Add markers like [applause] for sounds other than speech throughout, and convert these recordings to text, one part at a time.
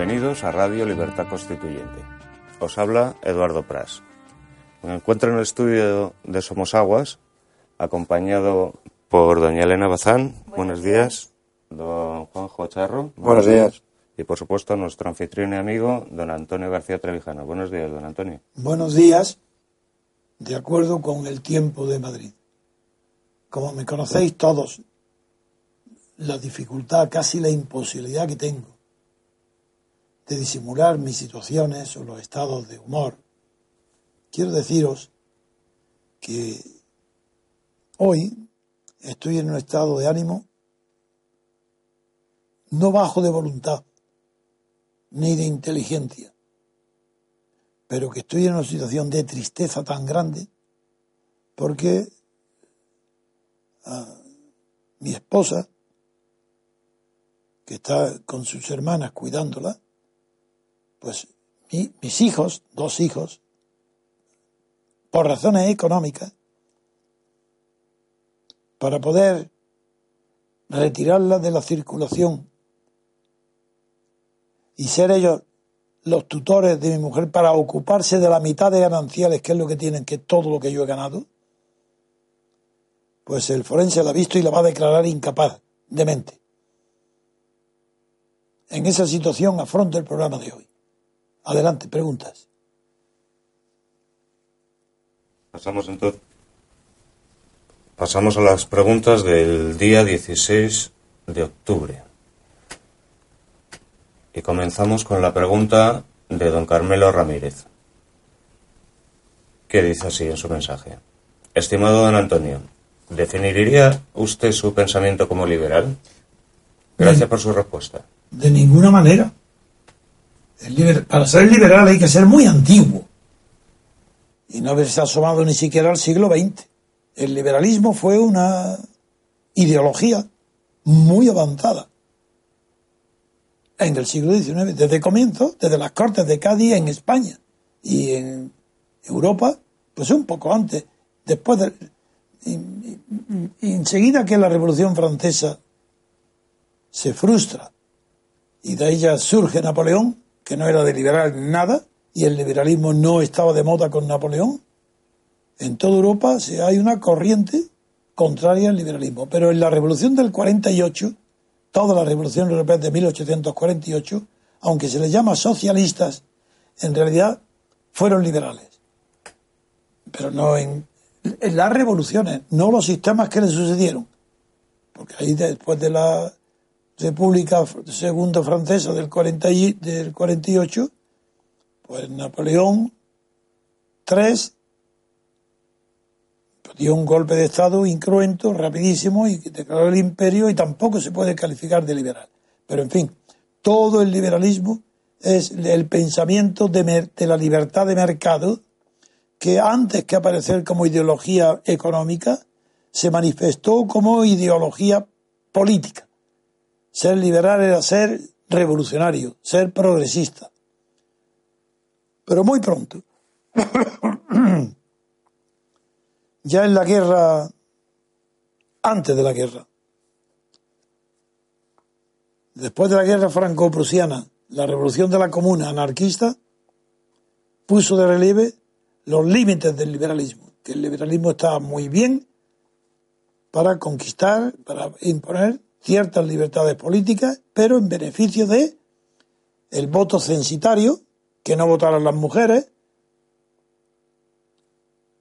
Bienvenidos a Radio Libertad Constituyente. Os habla Eduardo Pras. Me encuentro en el estudio de Somos Aguas, acompañado por doña Elena Bazán. Buenos, días. Don Juanjo Charro. Buenos días. Y por supuesto nuestro anfitrión y amigo, don Antonio García Trevijano. Buenos días, don Antonio. Buenos días. De acuerdo con el tiempo de Madrid. Como me conocéis todos, la dificultad, casi la imposibilidad que tengo de disimular mis situaciones o los estados de humor, quiero deciros que hoy estoy en un estado de ánimo no bajo de voluntad ni de inteligencia, pero que estoy en una situación de tristeza tan grande porque ah, mi esposa, que está con sus hermanas cuidándola, pues mis hijos, dos hijos, por razones económicas, para poder retirarla de la circulación y ser ellos los tutores de mi mujer para ocuparse de la mitad de gananciales, que es lo que tienen, que todo lo que yo he ganado, pues el forense la ha visto y la va a declarar incapaz, de mente. En esa situación afronto el programa de hoy. Adelante, preguntas. Pasamos entonces. Pasamos a las preguntas del día 16 de octubre. Y comenzamos con la pregunta de don Carmelo Ramírez, que dice así en su mensaje. Estimado don Antonio, ¿definiría usted su pensamiento como liberal? Gracias por su respuesta. De ninguna manera. Para ser liberal hay que ser muy antiguo y no haberse asomado ni siquiera al siglo XX. El liberalismo fue una ideología muy avanzada en el siglo XIX, desde comienzo, desde las Cortes de Cádiz en España y en Europa, pues un poco antes, después de, enseguida que la Revolución Francesa se frustra y de ella surge Napoleón, que no era de liberal nada, y el liberalismo no estaba de moda con Napoleón, en toda Europa hay una corriente contraria al liberalismo. Pero en la Revolución del 48, toda la Revolución Europea de 1848, aunque se les llama socialistas, en realidad fueron liberales. Pero no en, las revoluciones, no los sistemas que le sucedieron. Porque ahí después de la República Segunda Francesa del, 40 del 48, pues Napoleón III dio un golpe de Estado incruento, rapidísimo, y declaró el imperio y tampoco se puede calificar de liberal. Pero en fin, todo el liberalismo es el pensamiento de la libertad de mercado que antes que aparecer como ideología económica, se manifestó como ideología política. Ser liberal era ser revolucionario, ser progresista pero muy pronto. [clears throat] ya en la guerra, antes de la guerra, después de la guerra franco-prusiana, la revolución de la comuna anarquista puso de relieve los límites del liberalismo, que el liberalismo estaba muy bien para conquistar, para imponer ciertas libertades políticas, pero en beneficio de el voto censitario, que no votaran las mujeres,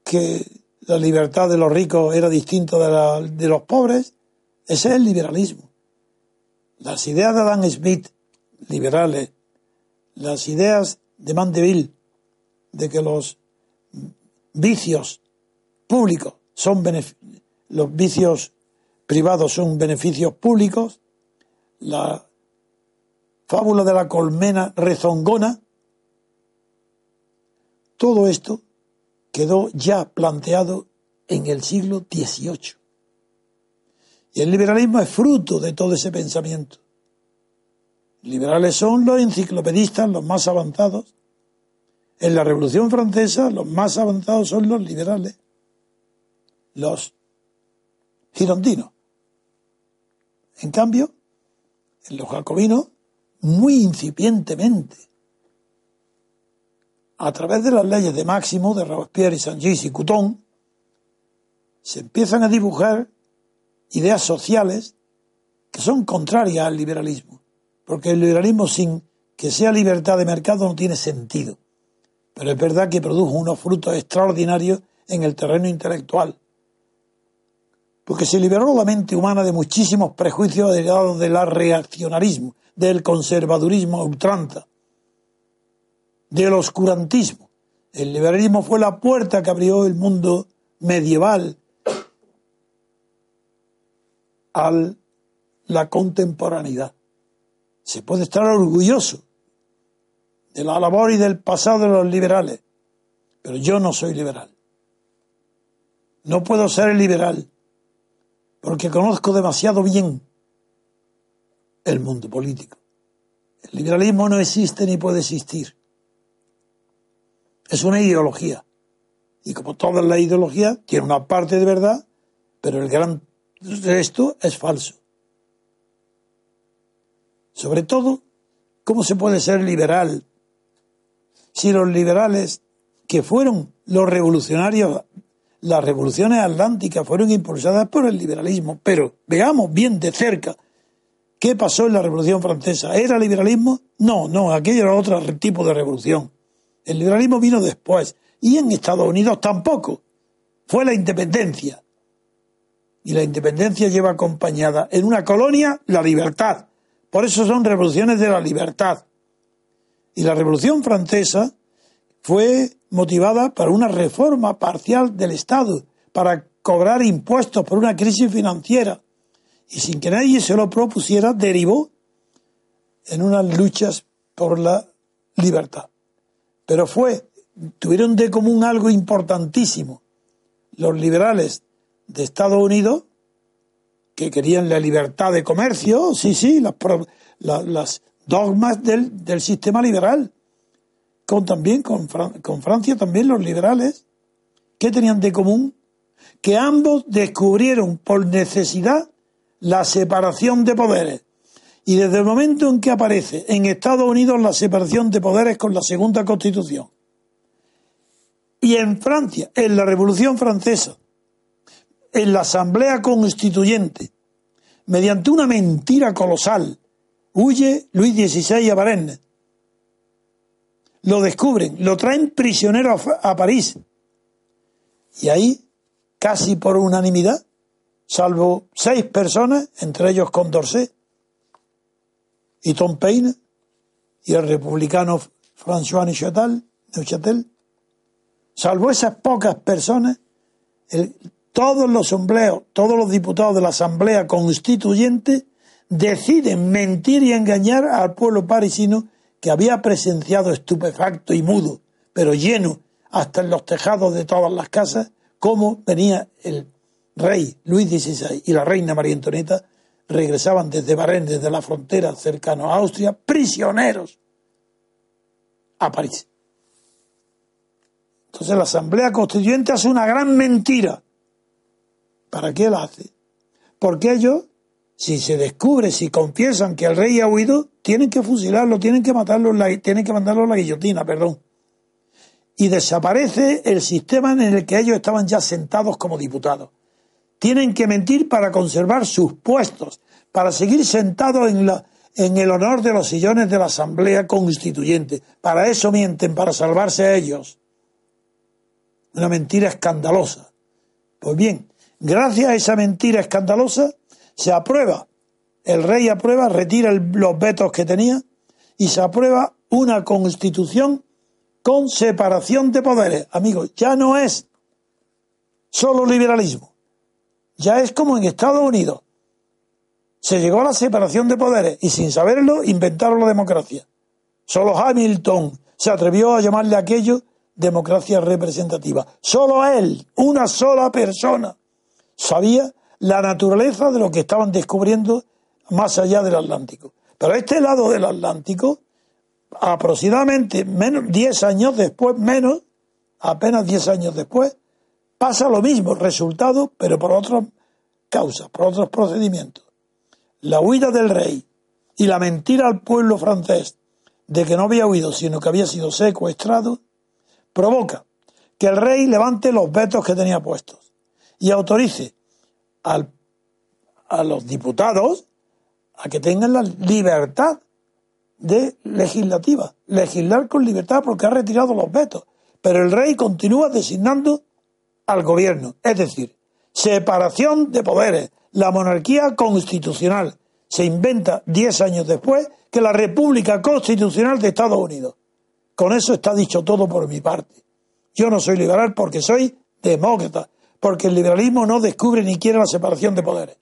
que la libertad de los ricos era distinta de, la, de los pobres. Ese es el liberalismo. Las ideas de Adam Smith, liberales, las ideas de Mandeville, de que los vicios públicos son los vicios privados son beneficios públicos, la fábula de la colmena rezongona, todo esto quedó ya planteado en el siglo XVIII. Y el liberalismo es fruto de todo ese pensamiento. Liberales son los enciclopedistas, los más avanzados. En la Revolución Francesa, los más avanzados son los liberales, los girondinos. En cambio, en los jacobinos muy incipientemente. A través de las leyes de Máximo, de Robespierre y Saint-Gilles y Couton, se empiezan a dibujar ideas sociales que son contrarias al liberalismo, porque el liberalismo sin que sea libertad de mercado no tiene sentido. Pero es verdad que produjo unos frutos extraordinarios en el terreno intelectual, porque se liberó la mente humana de muchísimos prejuicios derivados del reaccionarismo, del conservadurismo ultranza, del oscurantismo. El liberalismo fue la puerta que abrió el mundo medieval a la contemporaneidad. Se puede estar orgulloso de la labor y del pasado de los liberales, pero yo no soy liberal. No puedo ser liberal porque conozco demasiado bien el mundo político. El liberalismo no existe ni puede existir. Es una ideología. Y como todas las ideologías, tiene una parte de verdad, pero el gran resto es falso. Sobre todo, ¿cómo se puede ser liberal si los liberales que fueron los revolucionarios, las revoluciones atlánticas fueron impulsadas por el liberalismo? Pero veamos bien de cerca qué pasó en la Revolución Francesa. ¿Era liberalismo? No, no, aquello era otro tipo de revolución. El liberalismo vino después. Y en Estados Unidos tampoco. Fue la independencia y la independencia lleva acompañada en una colonia la libertad. Por eso son revoluciones de la libertad. Y la Revolución Francesa fue motivada por una reforma parcial del Estado, para cobrar impuestos por una crisis financiera. Y sin que nadie se lo propusiera, derivó en unas luchas por la libertad. Pero fue, tuvieron de común algo importantísimo. Los liberales de Estados Unidos que querían la libertad de comercio, sí, sí, las, las, dogmas del, del, sistema liberal. Con también con, con Francia también los liberales, ¿qué tenían de común? Que ambos descubrieron por necesidad la separación de poderes. Y desde el momento en que aparece en Estados Unidos la separación de poderes con la segunda constitución, y en Francia, en la Revolución Francesa, en la Asamblea Constituyente, mediante una mentira colosal, huye Luis XVI a Varennes. Lo descubren, lo traen prisionero a, París. Y ahí, casi por unanimidad, salvo seis personas, entre ellos Condorcet y Tom Paine y el republicano François Neuchâtel, Neuchâtel salvo esas pocas personas, todos los todos los diputados de la Asamblea Constituyente deciden mentir y engañar al pueblo parisino que había presenciado estupefacto y mudo, pero lleno hasta en los tejados de todas las casas, cómo venía el rey Luis XVI y la reina María Antonieta regresaban desde Barén, desde la frontera cercana a Austria, prisioneros a París. Entonces la Asamblea Constituyente hace una gran mentira ¿Para qué la hace? Porque ellos, si se descubre, si confiesan que el rey ha huido, tienen que fusilarlo, tienen que matarlo, tienen que mandarlo a la guillotina, perdón. Y desaparece el sistema en el que ellos estaban ya sentados como diputados. Tienen que mentir para conservar sus puestos, para seguir sentados en, la, en el honor de los sillones de la Asamblea Constituyente. Para eso mienten, para salvarse a ellos. Una mentira escandalosa. Pues bien, Gracias a esa mentira escandalosa, se aprueba, el rey aprueba, retira los vetos que tenía y se aprueba una constitución con separación de poderes. Amigos, ya no es solo liberalismo, ya es como en Estados Unidos. Se llegó a la separación de poderes y sin saberlo inventaron la democracia. Solo Hamilton se atrevió a llamarle aquello democracia representativa. Solo él, una sola persona, sabía la naturaleza de lo que estaban descubriendo más allá del Atlántico. Pero este lado del Atlántico, aproximadamente menos, 10 años después, menos, apenas 10 años después, pasa lo mismo, resultado, pero por otras causas, por otros procedimientos. La huida del rey y la mentira al pueblo francés de que no había huido, sino que había sido secuestrado, provoca que el rey levante los vetos que tenía puestos y autorice al, a los diputados a que tengan la libertad de legislativa, legislar con libertad porque ha retirado los vetos. Pero el rey continúa designando al gobierno, es decir, separación de poderes, la monarquía constitucional. Se inventa diez años después que la República Constitucional de Estados Unidos. Con eso está dicho todo por mi parte. Yo no soy liberal porque soy demócrata, porque el liberalismo no descubre ni quiere la separación de poderes.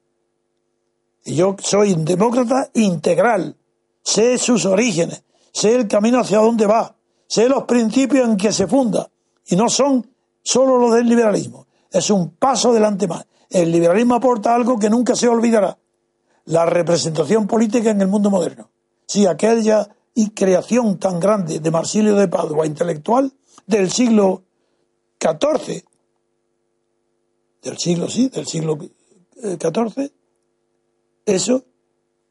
Y yo soy un demócrata integral, sé sus orígenes, sé el camino hacia dónde va, sé los principios en que se funda, y no son solo los del liberalismo, es un paso adelante más. El liberalismo aporta algo que nunca se olvidará, la representación política en el mundo moderno. Sí, aquella y creación tan grande de Marsilio de Padua, intelectual del siglo XIV, del siglo, sí, del siglo XIV, eh, eso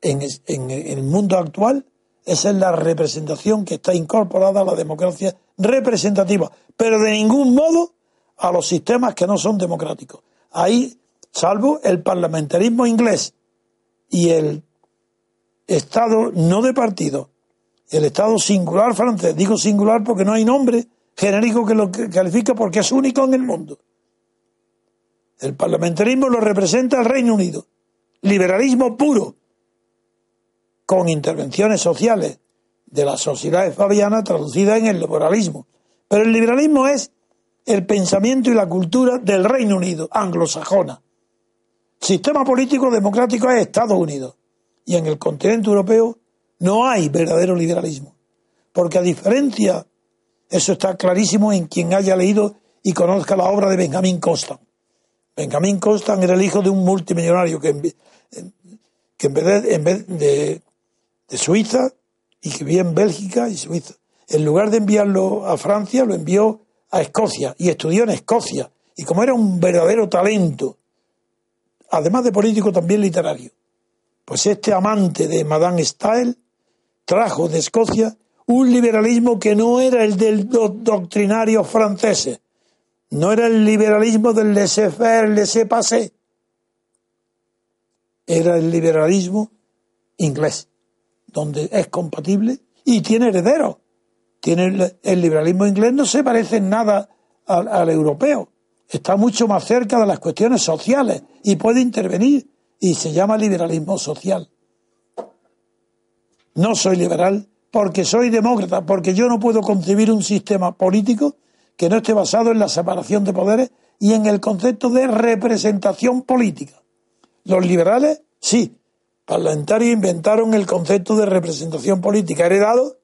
en, en, el mundo actual, esa es la representación que está incorporada a la democracia representativa, pero de ningún modo a los sistemas que no son democráticos. Ahí, salvo el parlamentarismo inglés y el Estado no de partido, el Estado singular francés, digo singular porque no hay nombre genérico que lo califica porque es único en el mundo. El parlamentarismo lo representa el Reino Unido. Liberalismo puro, con intervenciones sociales de la sociedad fabiana traducida en el liberalismo. Pero el liberalismo es el pensamiento y la cultura del Reino Unido, anglosajona. Sistema político democrático es Estados Unidos. Y en el continente europeo no hay verdadero liberalismo. Porque a diferencia, eso está clarísimo en quien haya leído y conozca la obra de Benjamin Constant. Benjamin Constant era el hijo de un multimillonario que en, que en vez, de, en de, de Suiza y que vivía en Bélgica y Suiza, en lugar de enviarlo a Francia, lo envió a Escocia y estudió en Escocia. Y como era un verdadero talento, además de político, también literario, pues este amante de Madame Stael trajo de Escocia un liberalismo que no era el del doctrinario franceses, no era el liberalismo del laissez-faire, laissez-passer, era el liberalismo inglés, donde es compatible y tiene herederos tiene el, liberalismo inglés no se parece en nada al, europeo. Está mucho más cerca de las cuestiones sociales y puede intervenir y se llama liberalismo social. No soy liberal porque soy demócrata, porque yo no puedo concebir un sistema político que no esté basado en la separación de poderes y en el concepto de representación política. Los liberales, sí, parlamentarios inventaron el concepto de representación política heredado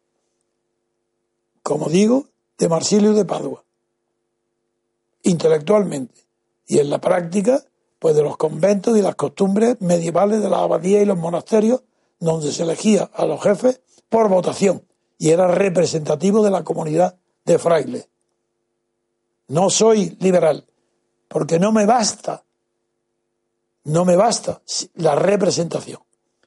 como digo, de Marsilio de Padua, intelectualmente, y en la práctica, pues de los conventos y las costumbres medievales de la abadía y los monasterios, donde se elegía a los jefes por votación y era representativo de la comunidad de frailes. No soy liberal, porque no me basta, no me basta la representación.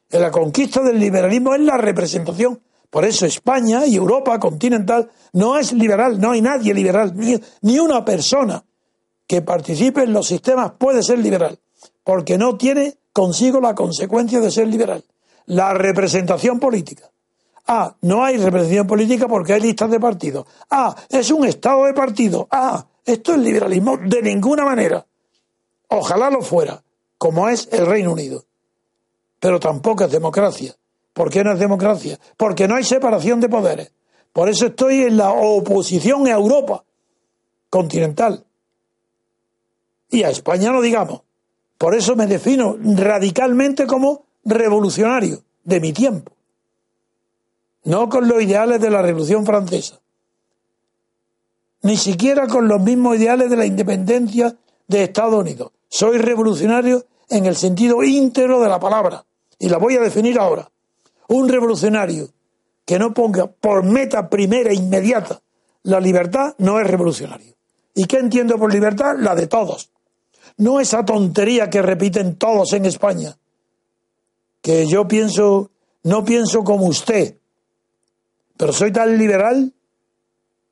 En la conquista del liberalismo es la representación por eso España y Europa continental no es liberal, no hay nadie liberal, ni, una persona que participe en los sistemas puede ser liberal, porque no tiene consigo la consecuencia de ser liberal, la representación política. Ah, no hay representación política porque hay listas de partidos. Ah, es un estado de partido. Ah, esto es liberalismo de ninguna manera. Ojalá lo fuera, como es el Reino Unido. Pero tampoco es democracia. ¿Por qué no es democracia? Porque no hay separación de poderes. Por eso estoy en la oposición a Europa continental. Y a España no digamos. Por eso me defino radicalmente como revolucionario de mi tiempo. No con los ideales de la Revolución Francesa. Ni siquiera con los mismos ideales de la independencia de Estados Unidos. Soy revolucionario en el sentido íntegro de la palabra. Y la voy a definir ahora. Un revolucionario que no ponga por meta primera e inmediata la libertad no es revolucionario. ¿Y qué entiendo por libertad? La de todos. No esa tontería que repiten todos en España, que yo pienso no pienso como usted, pero soy tan liberal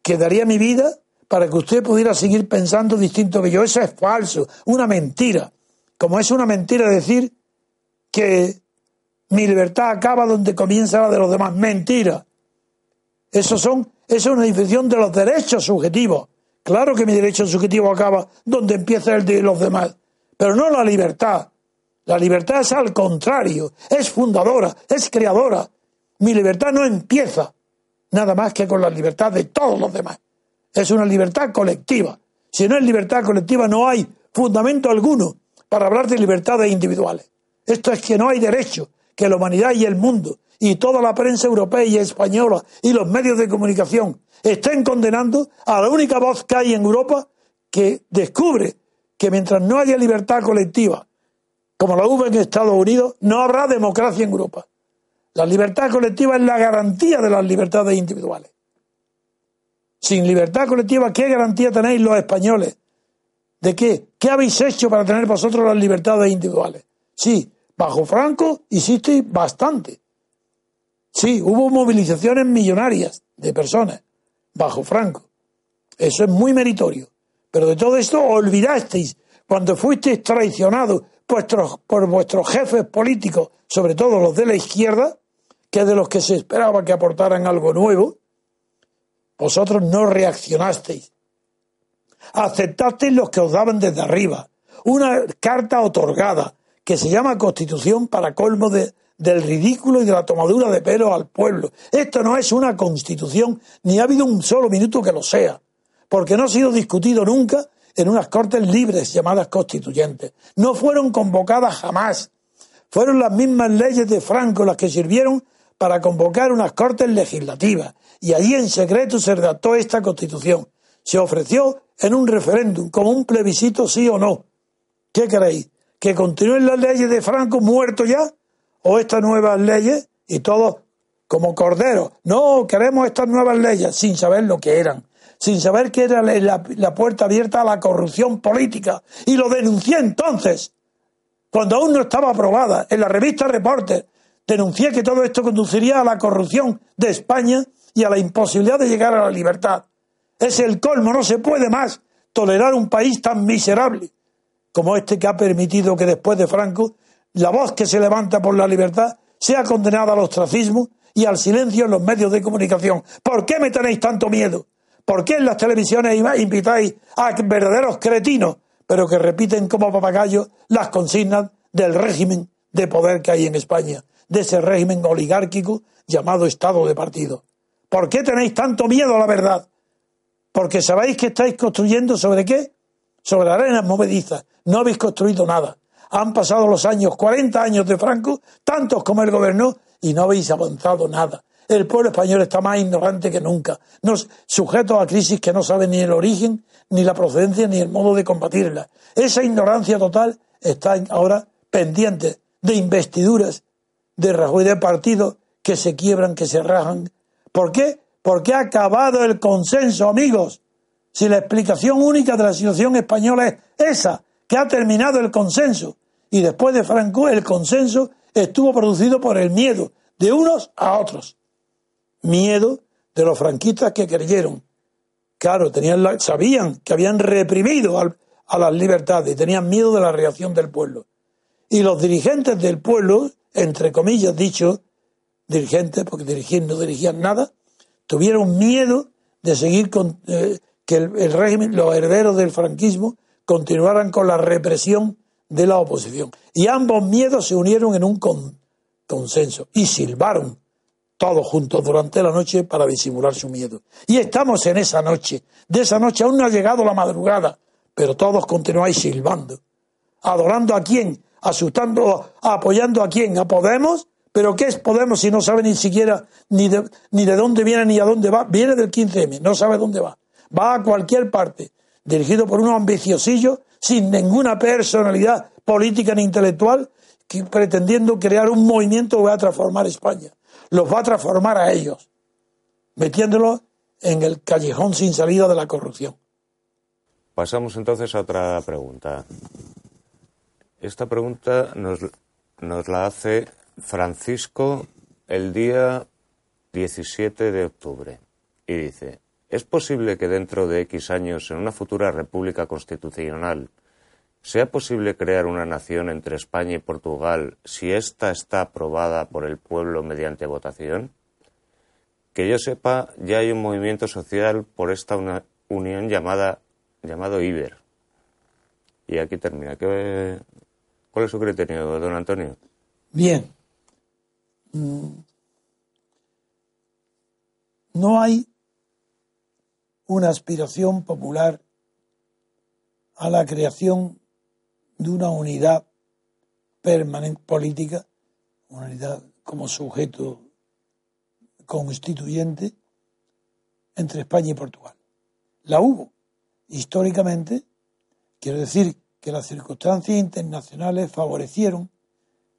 que daría mi vida para que usted pudiera seguir pensando distinto que yo. Eso es falso, una mentira. Como es una mentira decir que mi libertad acaba donde comienza la de los demás. Mentira. Eso son, es una definición de los derechos subjetivos. Claro que mi derecho subjetivo acaba donde empieza el de los demás, pero no la libertad. La libertad es al contrario, es fundadora, es creadora. Mi libertad no empieza nada más que con la libertad de todos los demás. Es una libertad colectiva. Si no es libertad colectiva, no hay fundamento alguno para hablar de libertades individuales. Esto es que no hay derecho, que la humanidad y el mundo y toda la prensa europea y española y los medios de comunicación estén condenando a la única voz que hay en Europa que descubre que mientras no haya libertad colectiva, como la hubo en Estados Unidos, no habrá democracia en Europa. La libertad colectiva es la garantía de las libertades individuales. Sin libertad colectiva, ¿qué garantía tenéis los españoles? ¿De qué? ¿Qué habéis hecho para tener vosotros las libertades individuales? Sí, bajo Franco hicisteis bastante. Sí, hubo movilizaciones millonarias de personas bajo Franco. Eso es muy meritorio. Pero de todo esto olvidasteis cuando fuisteis traicionados por vuestros jefes políticos, sobre todo los de la izquierda, que de los que se esperaba que aportaran algo nuevo, vosotros no reaccionasteis. Aceptasteis los que os daban desde arriba. Una carta otorgada que se llama Constitución para colmo de, del ridículo y de la tomadura de pelo al pueblo. Esto no es una constitución, ni ha habido un solo minuto que lo sea, porque no ha sido discutido nunca en unas cortes libres llamadas constituyentes. No fueron convocadas jamás. Fueron las mismas leyes de Franco las que sirvieron para convocar unas cortes legislativas y allí en secreto se redactó esta constitución. Se ofreció en un referéndum como un plebiscito sí o no. ¿Qué creéis? ¿Que continúen las leyes de Franco muerto ya? ¿O estas nuevas leyes? Y todos como corderos. No, queremos estas nuevas leyes sin saber lo que eran. Sin saber que era la, la puerta abierta a la corrupción política. Y lo denuncié entonces, cuando aún no estaba aprobada, en la revista Reporter, denuncié que todo esto conduciría a la corrupción de España y a la imposibilidad de llegar a la libertad. Es el colmo, no se puede más tolerar un país tan miserable como este que ha permitido que después de Franco la voz que se levanta por la libertad sea condenada al ostracismo y al silencio en los medios de comunicación. ¿Por qué me tenéis tanto miedo? ¿Por qué en las televisiones invitáis a verdaderos cretinos, pero que repiten como papagayos las consignas del régimen de poder que hay en España? De ese régimen oligárquico llamado Estado de partido. ¿Por qué tenéis tanto miedo a la verdad? Porque sabéis que estáis construyendo sobre qué? Sobre arenas movedizas. No habéis construido nada. Han pasado los años, 40 años de Franco, tantos como él gobernó, y no habéis avanzado nada. El pueblo español está más ignorante que nunca, nos, sujeto a crisis que no sabe ni el origen, ni la procedencia, ni el modo de combatirla. Esa ignorancia total está ahora pendiente de investiduras de Rajoy de partido que se quiebran, que se rajan. ¿Por qué? Porque ha acabado el consenso, amigos. Si la explicación única de la situación española es esa, que ha terminado el consenso, y después de Franco el consenso estuvo producido por el miedo de unos a otros. Miedo de los franquistas que creyeron. Claro, tenían sabían que habían reprimido a las libertades, tenían miedo de la reacción del pueblo. Y los dirigentes del pueblo entre comillas dicho, dirigentes, porque dirigir no dirigían nada, tuvieron miedo de seguir con eh, que el, régimen, los herederos del franquismo, continuaran con la represión de la oposición. Y ambos miedos se unieron en un consenso y silbaron todos juntos durante la noche para disimular su miedo. Y estamos en esa noche. De esa noche aún no ha llegado la madrugada, pero todos continuáis silbando. ¿Adorando a quién? Asustando, apoyando a quién, a Podemos, pero ¿qué es Podemos si no sabe ni siquiera ni de, dónde viene ni a dónde va? Viene del 15M, no sabe dónde va. Va a cualquier parte, dirigido por unos ambiciosillos, sin ninguna personalidad política ni intelectual, pretendiendo crear un movimiento que va a transformar España. Los va a transformar a ellos, metiéndolos en el callejón sin salida de la corrupción. Pasamos entonces a otra pregunta. Esta pregunta nos, la hace Francisco el día 17 de octubre y dice, ¿es posible que dentro de X años, en una futura república constitucional, sea posible crear una nación entre España y Portugal si ésta está aprobada por el pueblo mediante votación? Que yo sepa, ya hay un movimiento social por esta unión llamada llamado IBER. Y aquí termina. ¿Qué, ¿Cuál es su criterio, don Antonio? Bien. Mm. No hay una aspiración popular a la creación de una unidad permanente política, una unidad como sujeto constituyente entre España y Portugal. La hubo históricamente, quiero decir que las circunstancias internacionales favorecieron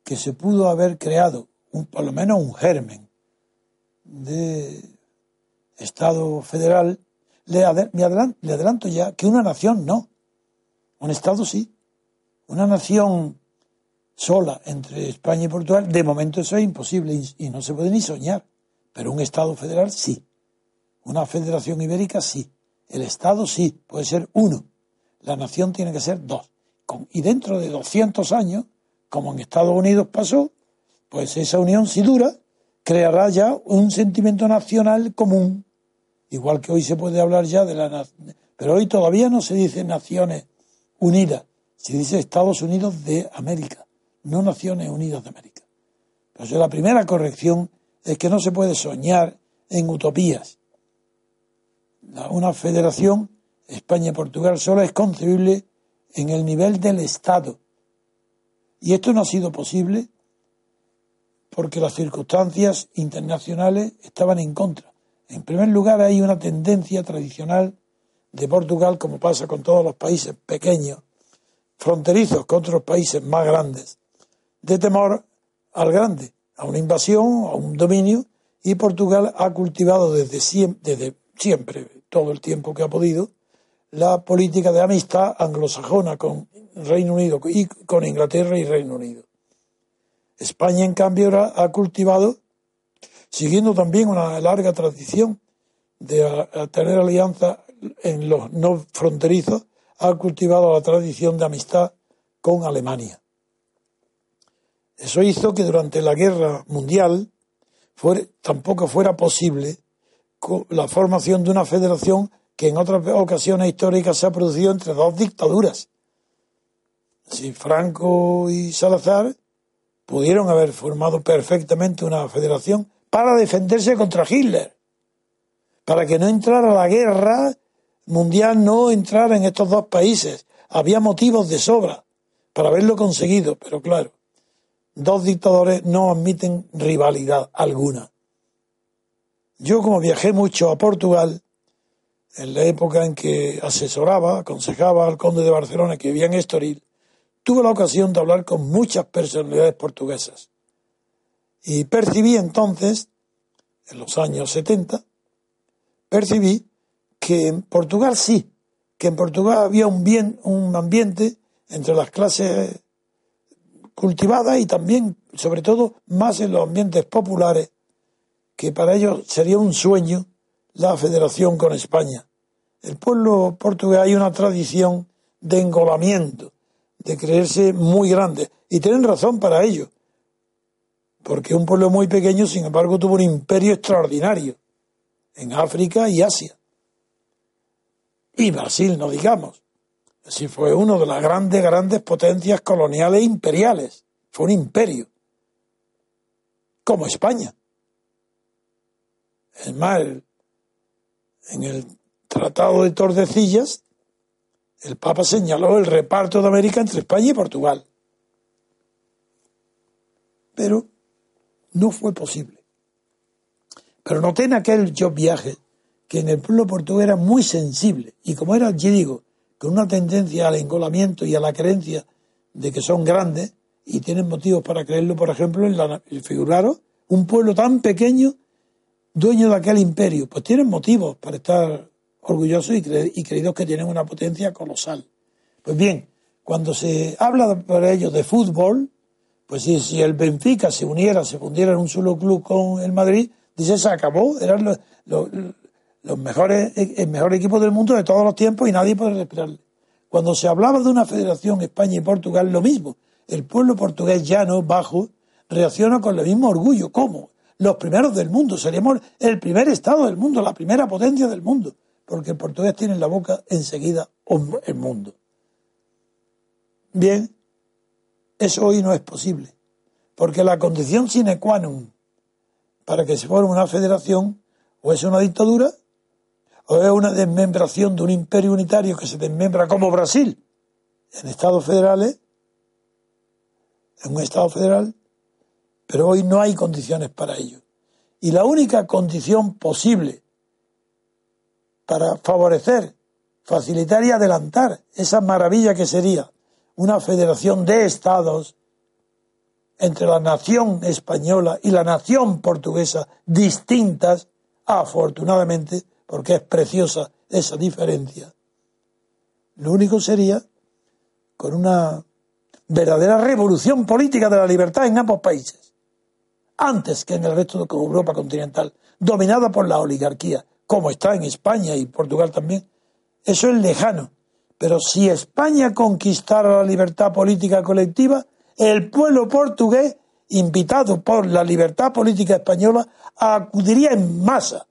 que se pudo haber creado un, por lo menos un germen de Estado federal. Le, adelanto, ya que una nación no, un Estado sí. Una nación sola entre España y Portugal, de momento eso es imposible y, no se puede ni soñar. Pero un Estado federal sí. Una federación ibérica sí. El Estado sí, puede ser uno. La nación tiene que ser dos. Y dentro de 200 años, como en Estados Unidos pasó, pues esa unión, si dura, creará ya un sentimiento nacional común. Igual que hoy se puede hablar ya de la. Pero hoy todavía no se dice Naciones Unidas, se dice Estados Unidos de América, no Naciones Unidas de América. Pues la primera corrección es que no se puede soñar en utopías una federación España-Portugal solo es concebible en el nivel del Estado. Y esto no ha sido posible porque las circunstancias internacionales estaban en contra. En primer lugar, hay una tendencia tradicional de Portugal, como pasa con todos los países pequeños, fronterizos con otros países más grandes, de temor al grande, a una invasión, a un dominio, y Portugal ha cultivado desde siempre, desde siempre, todo el tiempo que ha podido, la política de amistad anglosajona con Reino Unido y con Inglaterra y Reino Unido. España, en cambio, ha cultivado, siguiendo también una larga tradición de tener alianza en los no fronterizos, ha cultivado la tradición de amistad con Alemania. Eso hizo que durante la guerra mundial tampoco fuera posible la formación de una federación que en otras ocasiones históricas se ha producido entre dos dictaduras. Si Franco y Salazar pudieron haber formado perfectamente una federación para defenderse contra Hitler, para que no entrara la guerra mundial, no entrara en estos dos países. Había motivos de sobra para haberlo conseguido, pero claro, dos dictadores no admiten rivalidad alguna. Yo como viajé mucho a Portugal, en la época en que asesoraba, aconsejaba al conde de Barcelona que vivía en Estoril, tuve la ocasión de hablar con muchas personalidades portuguesas. Y percibí entonces, en los años 70, percibí que en Portugal sí, que en Portugal había un bien, un ambiente entre las clases cultivadas y también, sobre todo, más en los ambientes populares, que para ellos sería un sueño la federación con España. El pueblo portugués hay una tradición de engolamiento, de creerse muy grande, y tienen razón para ello, porque un pueblo muy pequeño, sin embargo, tuvo un imperio extraordinario en África y Asia. Y Brasil, no digamos. Así fue uno de las grandes, grandes potencias coloniales imperiales. Fue un imperio. Como España. Es más, en el Tratado de Tordesillas, el Papa señaló el reparto de América entre España y Portugal. Pero no fue posible. Pero noté en aquel yo viaje que en el pueblo portugués era muy sensible y como era, yo digo, con una tendencia al engolamiento y a la creencia de que son grandes y tienen motivos para creerlo, por ejemplo, en la, figuraros, un pueblo tan pequeño dueño de aquel imperio, pues tienen motivos para estar orgullosos y, creídos que tienen una potencia colosal. Pues bien, cuando se habla para ellos de fútbol, Pues si, si el Benfica se uniera, se fundiera en un solo club con el Madrid, dice se acabó, eran los, los, mejores, el mejor equipo del mundo de todos los tiempos y nadie puede respirarle. Cuando se hablaba de una federación España y Portugal, lo mismo. El pueblo portugués llano, bajo, reacciona con el mismo orgullo. ¿Cómo? Los primeros del mundo, seríamos el primer estado del mundo, la primera potencia del mundo, porque el portugués tiene en la boca enseguida el mundo. Bien, eso hoy no es posible, porque la condición sine qua non para que se forme una federación o es una dictadura o es una desmembración de un imperio unitario que se desmembra como Brasil en estados federales, en un estado federal, pero hoy no hay condiciones para ello. Y la única condición posible para favorecer, facilitar y adelantar esa maravilla que sería una federación de estados entre la nación española y la nación portuguesa distintas, afortunadamente, porque es preciosa esa diferencia. Lo único sería con una verdadera revolución política de la libertad en ambos países, antes que en el resto de Europa continental, dominada por la oligarquía, como está en España y Portugal también. Eso es lejano. Pero si España conquistara la libertad política colectiva, el pueblo portugués, invitado por la libertad política española, acudiría en masa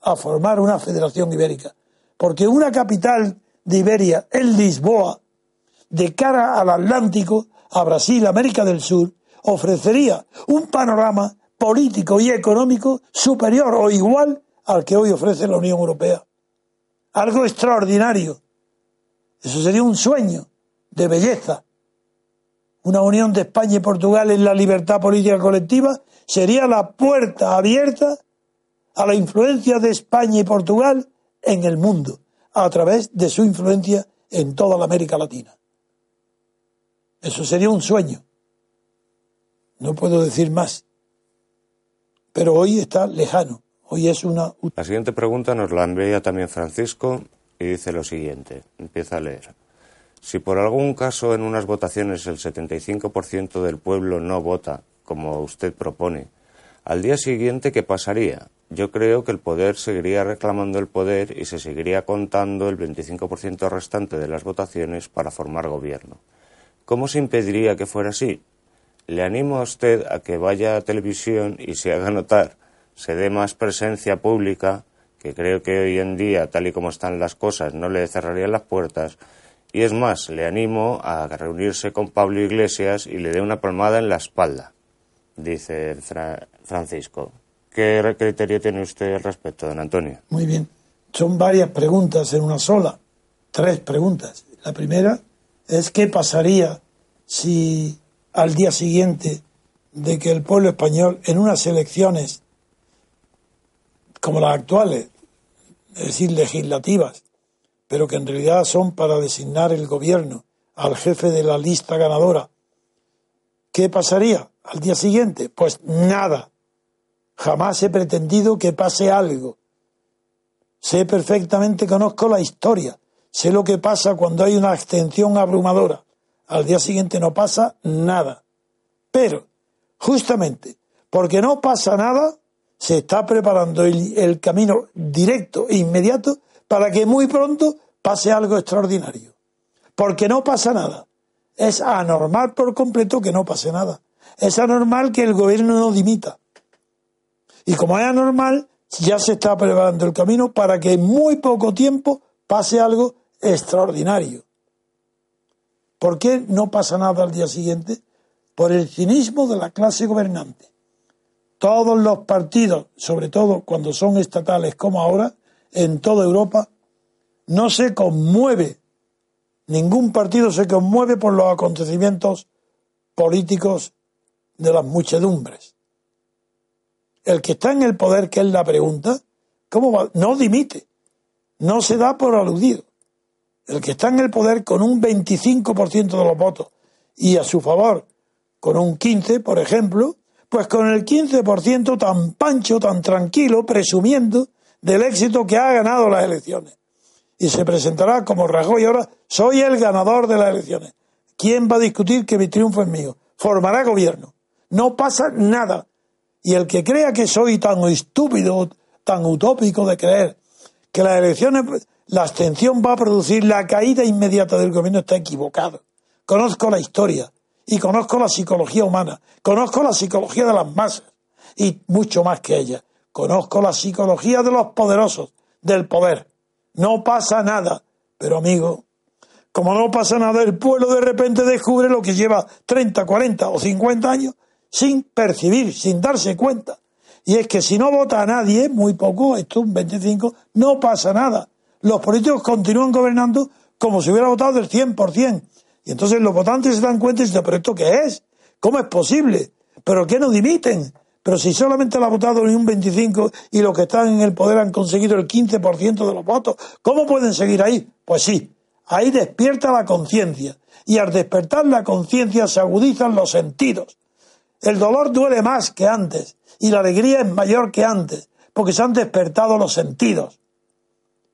a formar una federación ibérica. Porque una capital de Iberia, en Lisboa, de cara al Atlántico, a Brasil, América del Sur, ofrecería un panorama político y económico superior o igual al que hoy ofrece la Unión Europea. Algo extraordinario. Eso sería un sueño de belleza. Una unión de España y Portugal en la libertad política colectiva sería la puerta abierta a la influencia de España y Portugal en el mundo, a través de su influencia en toda la América Latina. Eso sería un sueño. No puedo decir más. Pero hoy está lejano. Hoy es una. La siguiente pregunta nos la envía también Francisco y dice lo siguiente. Empieza a leer. Si por algún caso en unas votaciones el 75% del pueblo no vota, como usted propone, al día siguiente, ¿qué pasaría? Yo creo que el poder seguiría reclamando el poder y se seguiría contando el 25% restante de las votaciones para formar gobierno. ¿Cómo se impediría que fuera así? Le animo a usted a que vaya a televisión y se haga notar, se dé más presencia pública, que creo que hoy en día, tal y como están las cosas, no le cerrarían las puertas. Y es más, le animo a reunirse con Pablo Iglesias y le dé una palmada en la espalda, dice Francisco. ¿Qué criterio tiene usted al respecto, don Antonio? Muy bien. Son varias preguntas en una sola. Tres preguntas. La primera es qué pasaría si al día siguiente de que el pueblo español en unas elecciones como las actuales, es decir, legislativas, pero que en realidad son para designar el gobierno al jefe de la lista ganadora, ¿qué pasaría al día siguiente? Pues nada. Jamás he pretendido que pase algo. Sé perfectamente, conozco la historia. Sé lo que pasa cuando hay una abstención abrumadora. Al día siguiente no pasa nada. Pero, justamente, porque no pasa nada, se está preparando el, camino directo e inmediato para que muy pronto pase algo extraordinario. Porque no pasa nada. Es anormal por completo que no pase nada. Es anormal que el gobierno no dimita. Y como es anormal, ya se está preparando el camino para que en muy poco tiempo pase algo extraordinario. ¿Por qué no pasa nada al día siguiente? Por el cinismo de la clase gobernante. Todos los partidos, sobre todo cuando son estatales como ahora, en toda Europa, no se conmueve, ningún partido se conmueve por los acontecimientos políticos de las muchedumbres el que está en el poder, que es la pregunta, ¿cómo va? No dimite, no se da por aludido. El que está en el poder con un 25% de los votos y a su favor con un 15%, por ejemplo, pues con el 15% tan pancho, tan tranquilo, presumiendo del éxito que ha ganado las elecciones. Y se presentará como Rajoy ahora, soy el ganador de las elecciones. ¿Quién va a discutir que mi triunfo es mío? formará gobierno. No pasa nada. Y el que crea que soy tan estúpido, tan utópico de creer que las elecciones, la abstención va a producir la caída inmediata del gobierno está equivocado. Conozco la historia y conozco la psicología humana, conozco la psicología de las masas y mucho más que ella. Conozco la psicología de los poderosos, del poder. No pasa nada. Pero amigo, como no pasa nada, el pueblo de repente descubre lo que lleva 30, 40 o 50 años sin percibir, sin darse cuenta. Y es que si no vota a nadie, muy poco, esto un 25, no pasa nada. Los políticos continúan gobernando como si hubiera votado del 100%. Y entonces los votantes se dan cuenta y dicen, pero ¿esto qué es? ¿Cómo es posible? ¿Pero qué no dimiten? Pero si solamente lo ha votado ni un 25 y los que están en el poder han conseguido el 15% de los votos, ¿cómo pueden seguir ahí? Pues sí, ahí despierta la conciencia. Y al despertar la conciencia se agudizan los sentidos. El dolor duele más que antes y la alegría es mayor que antes, porque se han despertado los sentidos.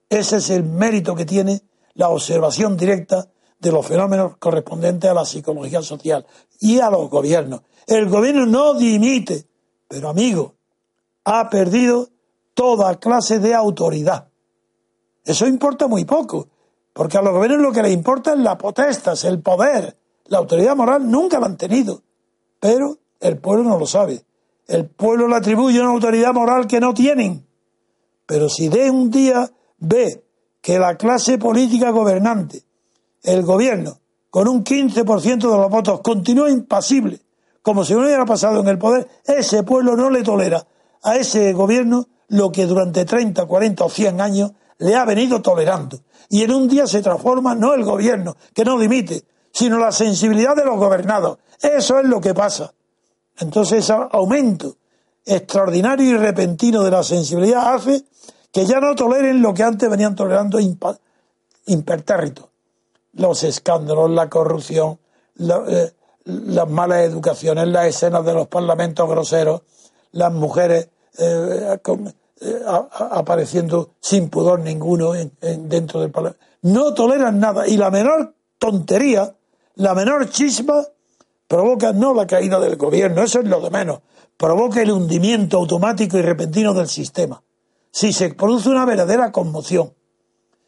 Ese es el mérito que tiene la observación directa de los fenómenos correspondientes a la psicología social y a los gobiernos. El gobierno no dimite, pero amigo, ha perdido toda clase de autoridad. Eso importa muy poco, porque a los gobiernos lo que les importa es la potestas, el poder. La autoridad moral nunca la han tenido, pero el pueblo no lo sabe. El pueblo le atribuye una autoridad moral que no tienen. Pero si de un día ve que la clase política gobernante, el gobierno, con un 15% de los votos, continúa impasible, como si no hubiera pasado en el poder, ese pueblo no le tolera a ese gobierno lo que durante 30, 40 o 100 años le ha venido tolerando. Y en un día se transforma no el gobierno, que no dimite, sino la sensibilidad de los gobernados. Eso es lo que pasa. Entonces ese aumento extraordinario y repentino de la sensibilidad hace que ya no toleren lo que antes venían tolerando impertérritos. Los escándalos, la corrupción, eh, las malas educaciones, las escenas de los parlamentos groseros, las mujeres eh, eh, apareciendo sin pudor ninguno dentro del parlamento. No toleran nada. Y la menor tontería, la menor chispa, provoca no la caída del gobierno, eso es lo de menos, provoca el hundimiento automático y repentino del sistema. Si se produce una verdadera conmoción,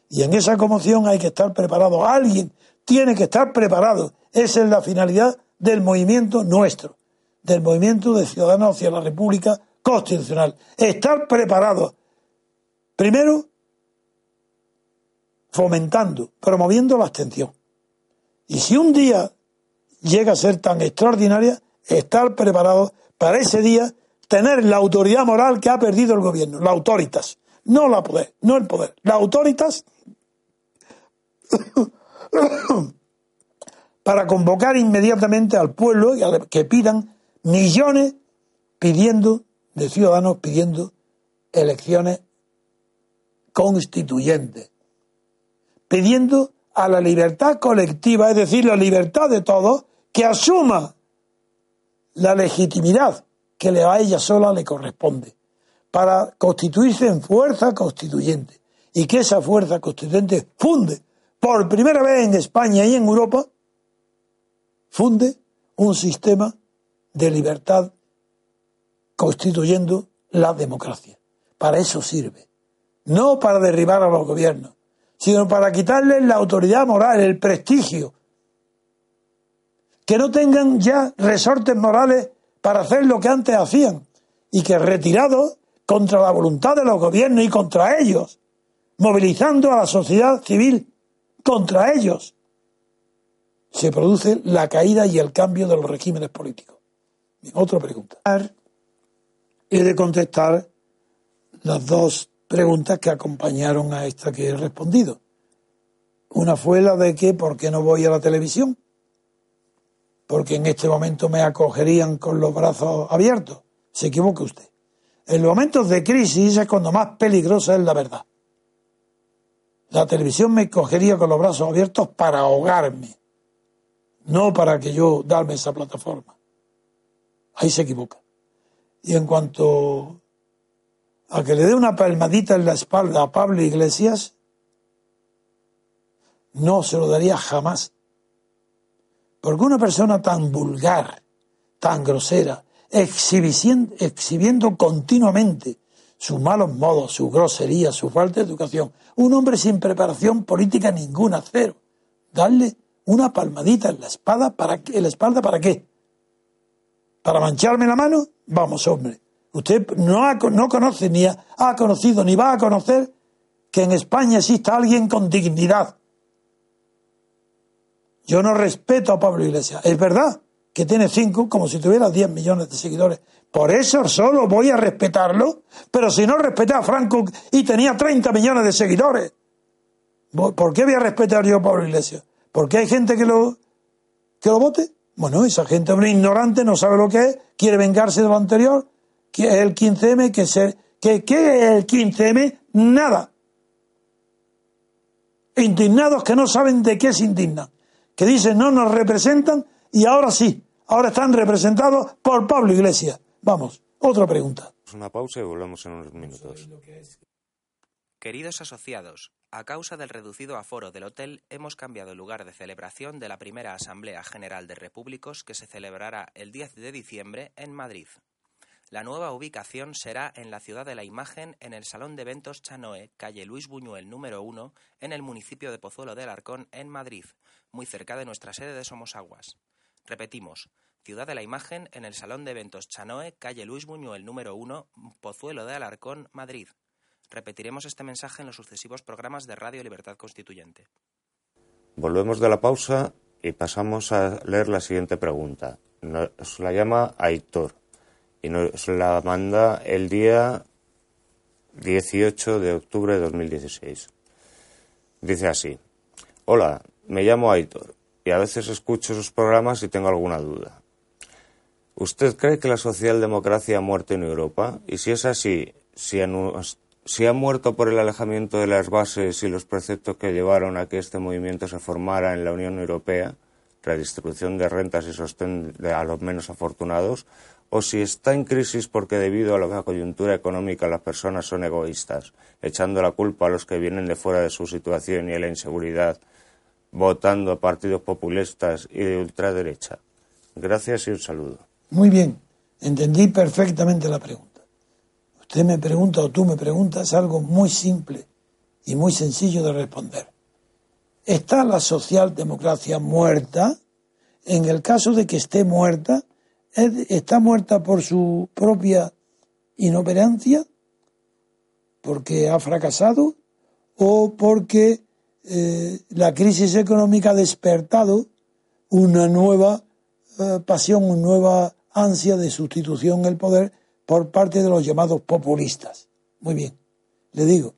y en esa conmoción hay que estar preparado, alguien tiene que estar preparado, esa es la finalidad del movimiento nuestro, del movimiento de ciudadanos hacia la República Constitucional. Estar preparado, primero, fomentando, promoviendo la abstención. Y si un día llega a ser tan extraordinaria, estar preparado para ese día, tener la autoridad moral que ha perdido el gobierno, la autoritas, no la poder, no el poder, la autoritas [coughs] para convocar inmediatamente al pueblo y que pidan millones pidiendo de ciudadanos pidiendo elecciones constituyentes, pidiendo a la libertad colectiva, es decir, la libertad de todos, que asuma la legitimidad que a ella sola le corresponde, para constituirse en fuerza constituyente, y que esa fuerza constituyente funde, por primera vez en España y en Europa, funde un sistema de libertad constituyendo la democracia. Para eso sirve. No para derribar a los gobiernos, sino para quitarles la autoridad moral, el prestigio. Que no tengan ya resortes morales para hacer lo que antes hacían y que retirados contra la voluntad de los gobiernos y contra ellos, movilizando a la sociedad civil contra ellos, se produce la caída y el cambio de los regímenes políticos. Otra pregunta. He de contestar las dos preguntas que acompañaron a esta que he respondido. Una fue la de que ¿por qué no voy a la televisión? Porque en este momento me acogerían con los brazos abiertos. Se equivoca usted. En los momentos de crisis es cuando más peligrosa es la verdad. La televisión me cogería con los brazos abiertos para ahogarme, no para que yo darme esa plataforma. Ahí se equivoca. Y en cuanto a que le dé una palmadita en la espalda a Pablo Iglesias, no se lo daría jamás. Porque una persona tan vulgar, tan grosera, exhibiendo, continuamente sus malos modos, su grosería, su falta de educación. Un hombre sin preparación política ninguna, cero. Darle una palmadita en la espalda para, en la espalda para qué? ¿Para mancharme la mano? Vamos, hombre. Usted no, ha, no conoce ni ha conocido ni va a conocer que en España exista alguien con dignidad. Yo no respeto a Pablo Iglesias. Es verdad que tiene cinco, como si tuviera 10 millones de seguidores. Por eso solo voy a respetarlo, pero si no respeté a Franco y tenía 30 millones de seguidores, ¿por qué voy a respetar yo a Pablo Iglesias? ¿Porque hay gente que lo, que lo vote? Bueno, esa gente, hombre ignorante, no sabe lo que es, quiere vengarse de lo anterior, que es el 15M, que, ser, que ¿qué es el 15M? Nada. Indignados que no saben de qué se indignan, que dicen no nos representan y ahora sí, ahora están representados por Pablo Iglesias. Vamos, otra pregunta. Una pausa y volvemos en unos minutos. Queridos asociados, a causa del reducido aforo del hotel, hemos cambiado el lugar de celebración de la primera Asamblea General de Repúblicos que se celebrará el 10 de diciembre en Madrid. La nueva ubicación será en la Ciudad de la Imagen, en el Salón de Eventos Chanoe, calle Luis Buñuel número 1, en el municipio de Pozuelo del Arcón, en Madrid, muy cerca de nuestra sede de Somosaguas. Repetimos, Ciudad de la Imagen, en el Salón de Eventos Chanoe, calle Luis Buñuel número 1, Pozuelo de Alarcón, Madrid. Repetiremos este mensaje en los sucesivos programas de Radio Libertad Constituyente. Volvemos de la pausa y pasamos a leer la siguiente pregunta. Nos la llama Aitor y nos la manda el día 18 de octubre de 2016. Dice así, hola, me llamo Aitor y a veces escucho sus programas y tengo alguna duda. ¿Usted cree que la socialdemocracia ha muerto en Europa? Y si es así, si, si ha muerto por el alejamiento de las bases y los preceptos que llevaron a que este movimiento se formara en la Unión Europea, redistribución de rentas y sostén a los menos afortunados, o si está en crisis porque debido a la coyuntura económica las personas son egoístas, echando la culpa a los que vienen de fuera de su situación y a la inseguridad, votando a partidos populistas y de ultraderecha. Gracias y un saludo. Muy bien, entendí perfectamente la pregunta. Usted me pregunta o tú me preguntas algo muy simple y muy sencillo de responder. ¿Está la socialdemocracia muerta? En el caso de que esté muerta, está muerta por su propia inoperancia, porque ha fracasado o porque eh, la crisis económica ha despertado una nueva eh, pasión, una nueva ansia de sustitución del poder por parte de los llamados populistas. Muy bien, le digo,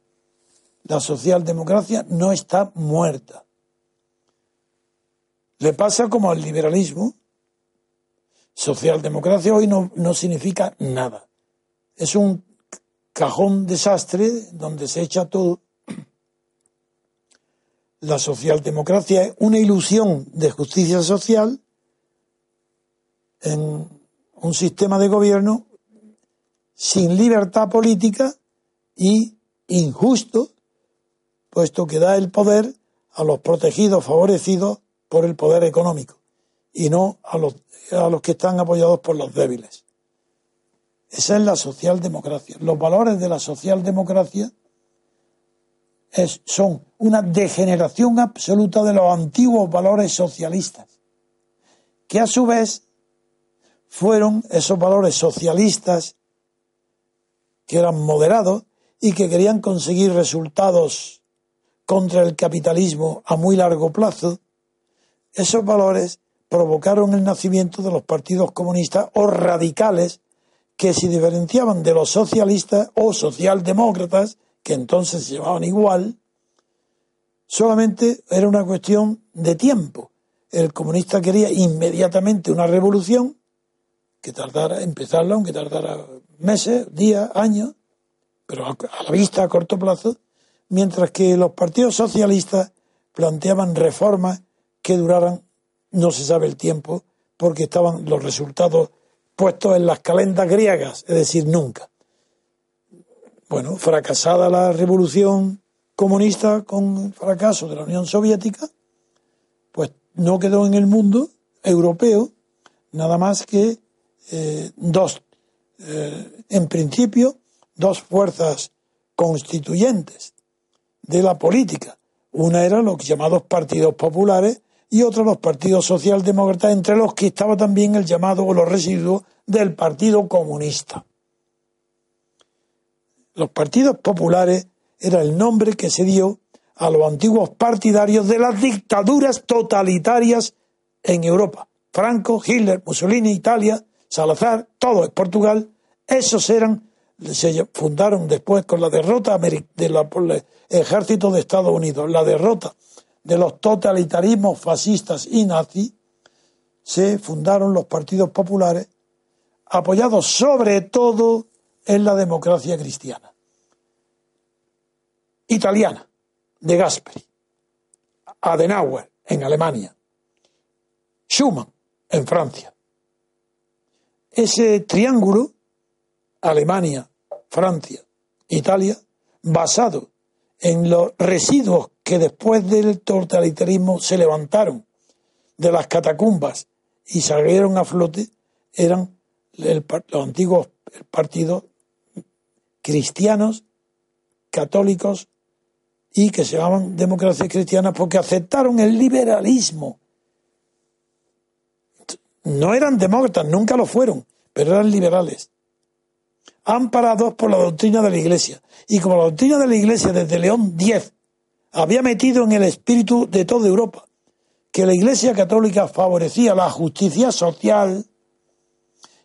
la socialdemocracia no está muerta. Le pasa como al liberalismo, Socialdemocracia hoy no, no significa nada. Es un cajón desastre donde se echa todo. La socialdemocracia es una ilusión de justicia social en un sistema de gobierno sin libertad política y injusto, puesto que da el poder a los protegidos, favorecidos por el poder económico y no a los, a los que están apoyados por los débiles. Esa es la socialdemocracia. Los valores de la socialdemocracia son una degeneración absoluta de los antiguos valores socialistas, que a su vez fueron esos valores socialistas que eran moderados y que querían conseguir resultados contra el capitalismo a muy largo plazo, esos valores provocaron el nacimiento de los partidos comunistas o radicales que se diferenciaban de los socialistas o socialdemócratas, que entonces se llamaban igual, solamente era una cuestión de tiempo. El comunista quería inmediatamente una revolución, que tardara, empezarla, aunque tardara meses, días, años, pero a la vista a corto plazo, mientras que los partidos socialistas planteaban reformas que duraran no se sabe el tiempo porque estaban los resultados puestos en las calendas griegas, es decir, nunca. Bueno, fracasada la revolución comunista con el fracaso de la Unión Soviética, pues no quedó en el mundo europeo nada más que eh, dos, eh, en principio, dos fuerzas constituyentes de la política. Una era los llamados partidos populares y otra los partidos socialdemócratas, entre los que estaba también el llamado o los residuos del Partido Comunista. Los partidos populares era el nombre que se dio a los antiguos partidarios de las dictaduras totalitarias en Europa. Franco, Hitler, Mussolini, Italia, Salazar, todo es Portugal, esos eran, se fundaron después con la derrota del ejército de Estados Unidos, la derrota de los totalitarismos fascistas y nazis, se fundaron los partidos populares, apoyados sobre todo en la democracia cristiana. Italiana, de Gasperi, Adenauer, en Alemania, Schumann, en Francia. Ese triángulo, Alemania, Francia, Italia, basado en los residuos que después del totalitarismo se levantaron de las catacumbas y salieron a flote, eran los antiguos partidos cristianos, católicos y que se llamaban democracias cristianas porque aceptaron el liberalismo. No eran demócratas, nunca lo fueron, pero eran liberales. Amparados por la doctrina de la Iglesia. Y como la doctrina de la Iglesia desde León X había metido en el espíritu de toda Europa que la Iglesia Católica favorecía la justicia social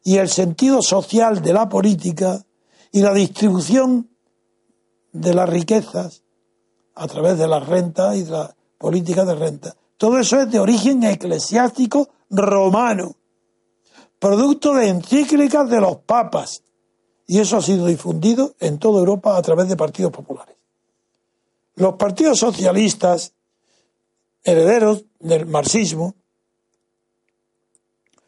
y el sentido social de la política y la distribución de las riquezas a través de la renta y de la política de renta. Todo eso es de origen eclesiástico romano, producto de encíclicas de los papas. Y eso ha sido difundido en toda Europa a través de partidos populares. Los partidos socialistas, herederos del marxismo,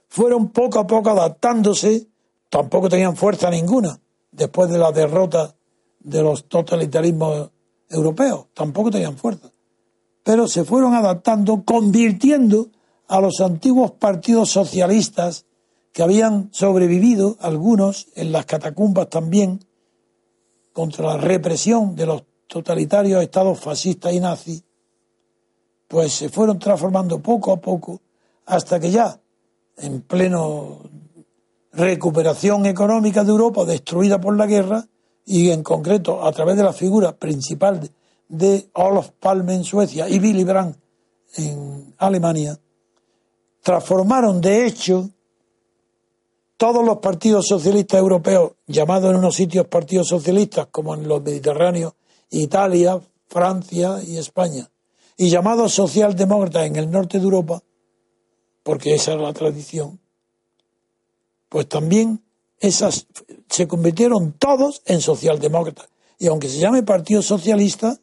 fueron poco a poco adaptándose, tampoco tenían fuerza ninguna, después de la derrota de los totalitarismos europeos, tampoco tenían fuerza. Pero se fueron adaptando, convirtiendo a los antiguos partidos socialistas que habían sobrevivido, algunos en las catacumbas también, contra la represión de los totalitarios estados fascistas y nazis, pues se fueron transformando poco a poco hasta que ya, en pleno recuperación económica de Europa destruida por la guerra, y en concreto a través de la figura principal de Olof Palme en Suecia y Willy Brandt en Alemania, transformaron de hecho todos los partidos socialistas europeos, llamados en unos sitios partidos socialistas como en los Mediterráneos, Italia, Francia y España, y llamados socialdemócratas en el norte de Europa, porque esa es la tradición, pues también esas se convirtieron todos en socialdemócratas. Y aunque se llame Partido Socialista,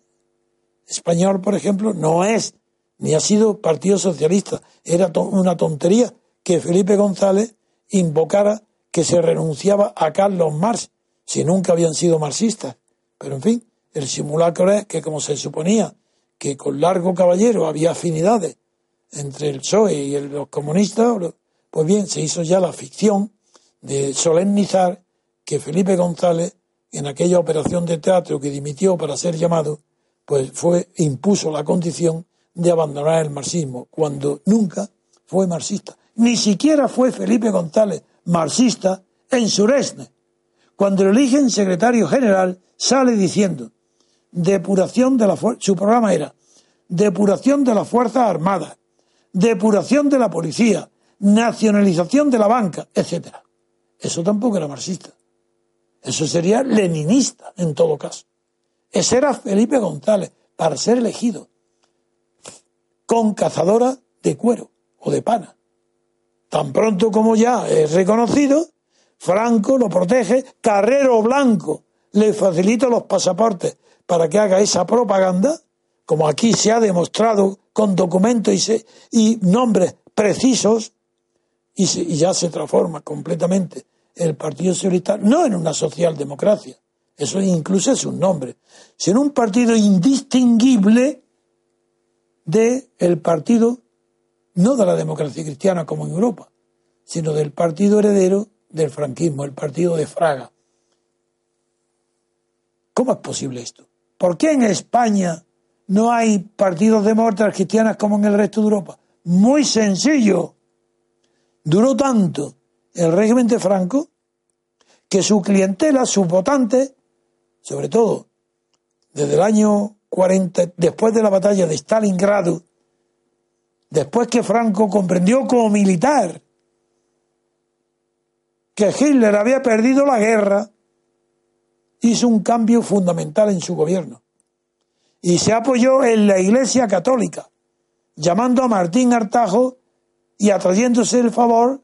español, por ejemplo, no es ni ha sido Partido Socialista. Era una tontería que Felipe González invocara que se renunciaba a Carlos Marx, si nunca habían sido marxistas. Pero en fin, el simulacro es que como se suponía que con Largo Caballero había afinidades entre el PSOE y los comunistas, pues bien, se hizo ya la ficción de solemnizar que Felipe González, en aquella operación de teatro que dimitió para ser llamado, pues fue, impuso la condición de abandonar el marxismo, cuando nunca fue marxista. Ni siquiera fue Felipe González marxista en Suresne. Cuando lo eligen secretario general, sale diciendo, depuración de la su programa era depuración de las Fuerzas Armadas, depuración de la policía, nacionalización de la banca, etcétera. Eso tampoco era marxista. Eso sería leninista en todo caso. Ese era Felipe González para ser elegido con cazadora de cuero o de pana. Tan pronto como ya es reconocido, Franco lo protege, Carrero Blanco le facilita los pasaportes para que haga esa propaganda, como aquí se ha demostrado con documentos y, nombres precisos, y, ya se transforma completamente el Partido Socialista no en una socialdemocracia, eso incluso es un nombre, sino un partido indistinguible de el partido no de la democracia cristiana como en Europa, sino del partido heredero del franquismo, el partido de Fraga. ¿Cómo es posible esto? ¿Por qué en España no hay partidos demócratas cristianas como en el resto de Europa? Muy sencillo. Duró tanto el régimen de Franco que su clientela, sus votantes, sobre todo desde el año 40, después de la batalla de Stalingrado, después que Franco comprendió como militar que Hitler había perdido la guerra, hizo un cambio fundamental en su gobierno y se apoyó en la Iglesia Católica, llamando a Martín Artajo y atrayéndose el favor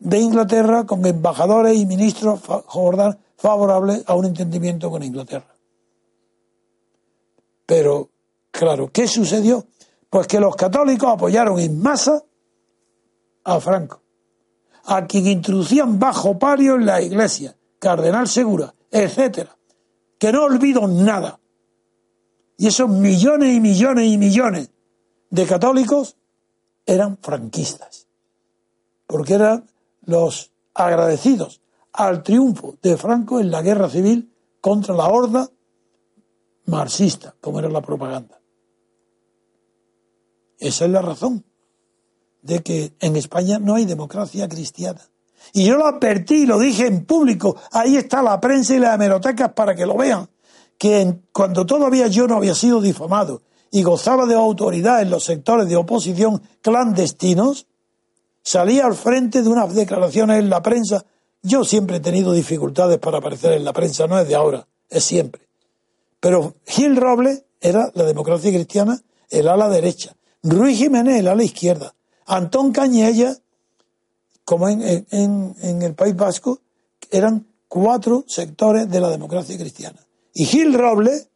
de Inglaterra con embajadores y ministros favorables a un entendimiento con Inglaterra. Pero, claro, ¿qué sucedió? Pues que los católicos apoyaron en masa a Franco, a quien introducían bajo palio en la iglesia, Cardenal Segura, etcétera, que no olvido nada. Y esos millones y millones y millones de católicos eran franquistas, porque eran los agradecidos al triunfo de Franco en la guerra civil contra la horda marxista, como era la propaganda. Esa es la razón de que en España no hay democracia cristiana. Y yo lo advertí, y lo dije en público, ahí está la prensa y las hemerotecas para que lo vean, que cuando todavía yo no había sido difamado y gozaba de autoridad en los sectores de oposición clandestinos, salía al frente de unas declaraciones en la prensa. Yo siempre he tenido dificultades para aparecer en la prensa, no es de ahora, es siempre. Pero Gil Robles era la democracia cristiana, el ala derecha. Ruiz Jiménez, el ala izquierda. Antón Cañella, como en, en el País Vasco, eran cuatro sectores de la democracia cristiana. Y Gil Robles,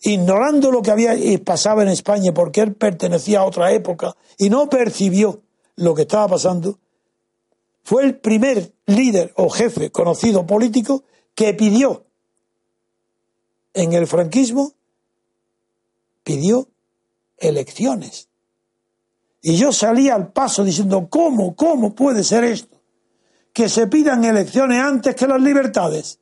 ignorando lo que había y pasaba en España porque él pertenecía a otra época y no percibió lo que estaba pasando, fue el primer líder o jefe conocido político que pidió en el franquismo, pidió elecciones. Y yo salí al paso diciendo, ¿cómo, cómo puede ser esto? Que se pidan elecciones antes que las libertades.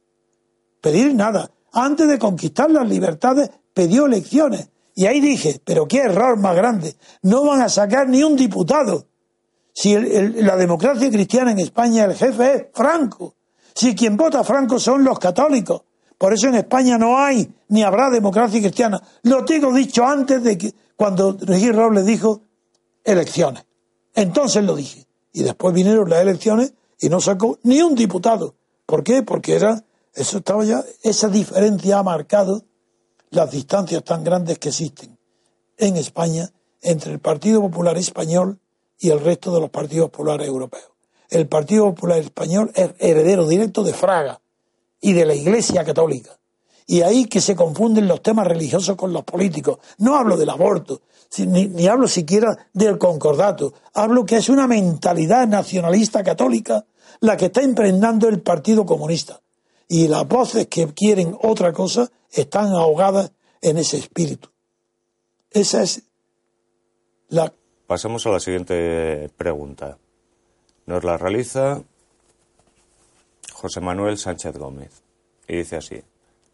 Pedir nada. Antes de conquistar las libertades, pidió elecciones. Y ahí dije, pero qué error más grande. No van a sacar ni un diputado. Si la democracia cristiana en España, el jefe es Franco. Si quien vota a Franco son los católicos. Por eso en España no hay ni habrá democracia cristiana. Lo tengo dicho antes de que, cuando Regis Robles dijo elecciones. Entonces lo dije. Y después vinieron las elecciones y no sacó ni un diputado. ¿Por qué? Porque era, eso estaba ya, esa diferencia ha marcado las distancias tan grandes que existen en España entre el Partido Popular Español y el resto de los partidos populares europeos. El Partido Popular Español es heredero directo de Fraga y de la Iglesia Católica. Y ahí que se confunden los temas religiosos con los políticos. No hablo del aborto, ni, hablo siquiera del concordato. Hablo que es una mentalidad nacionalista católica la que está impregnando el Partido Comunista. Y las voces que quieren otra cosa están ahogadas en ese espíritu. Esa es la Pasamos a la siguiente pregunta. Nos la realiza José Manuel Sánchez Gómez. Y dice así.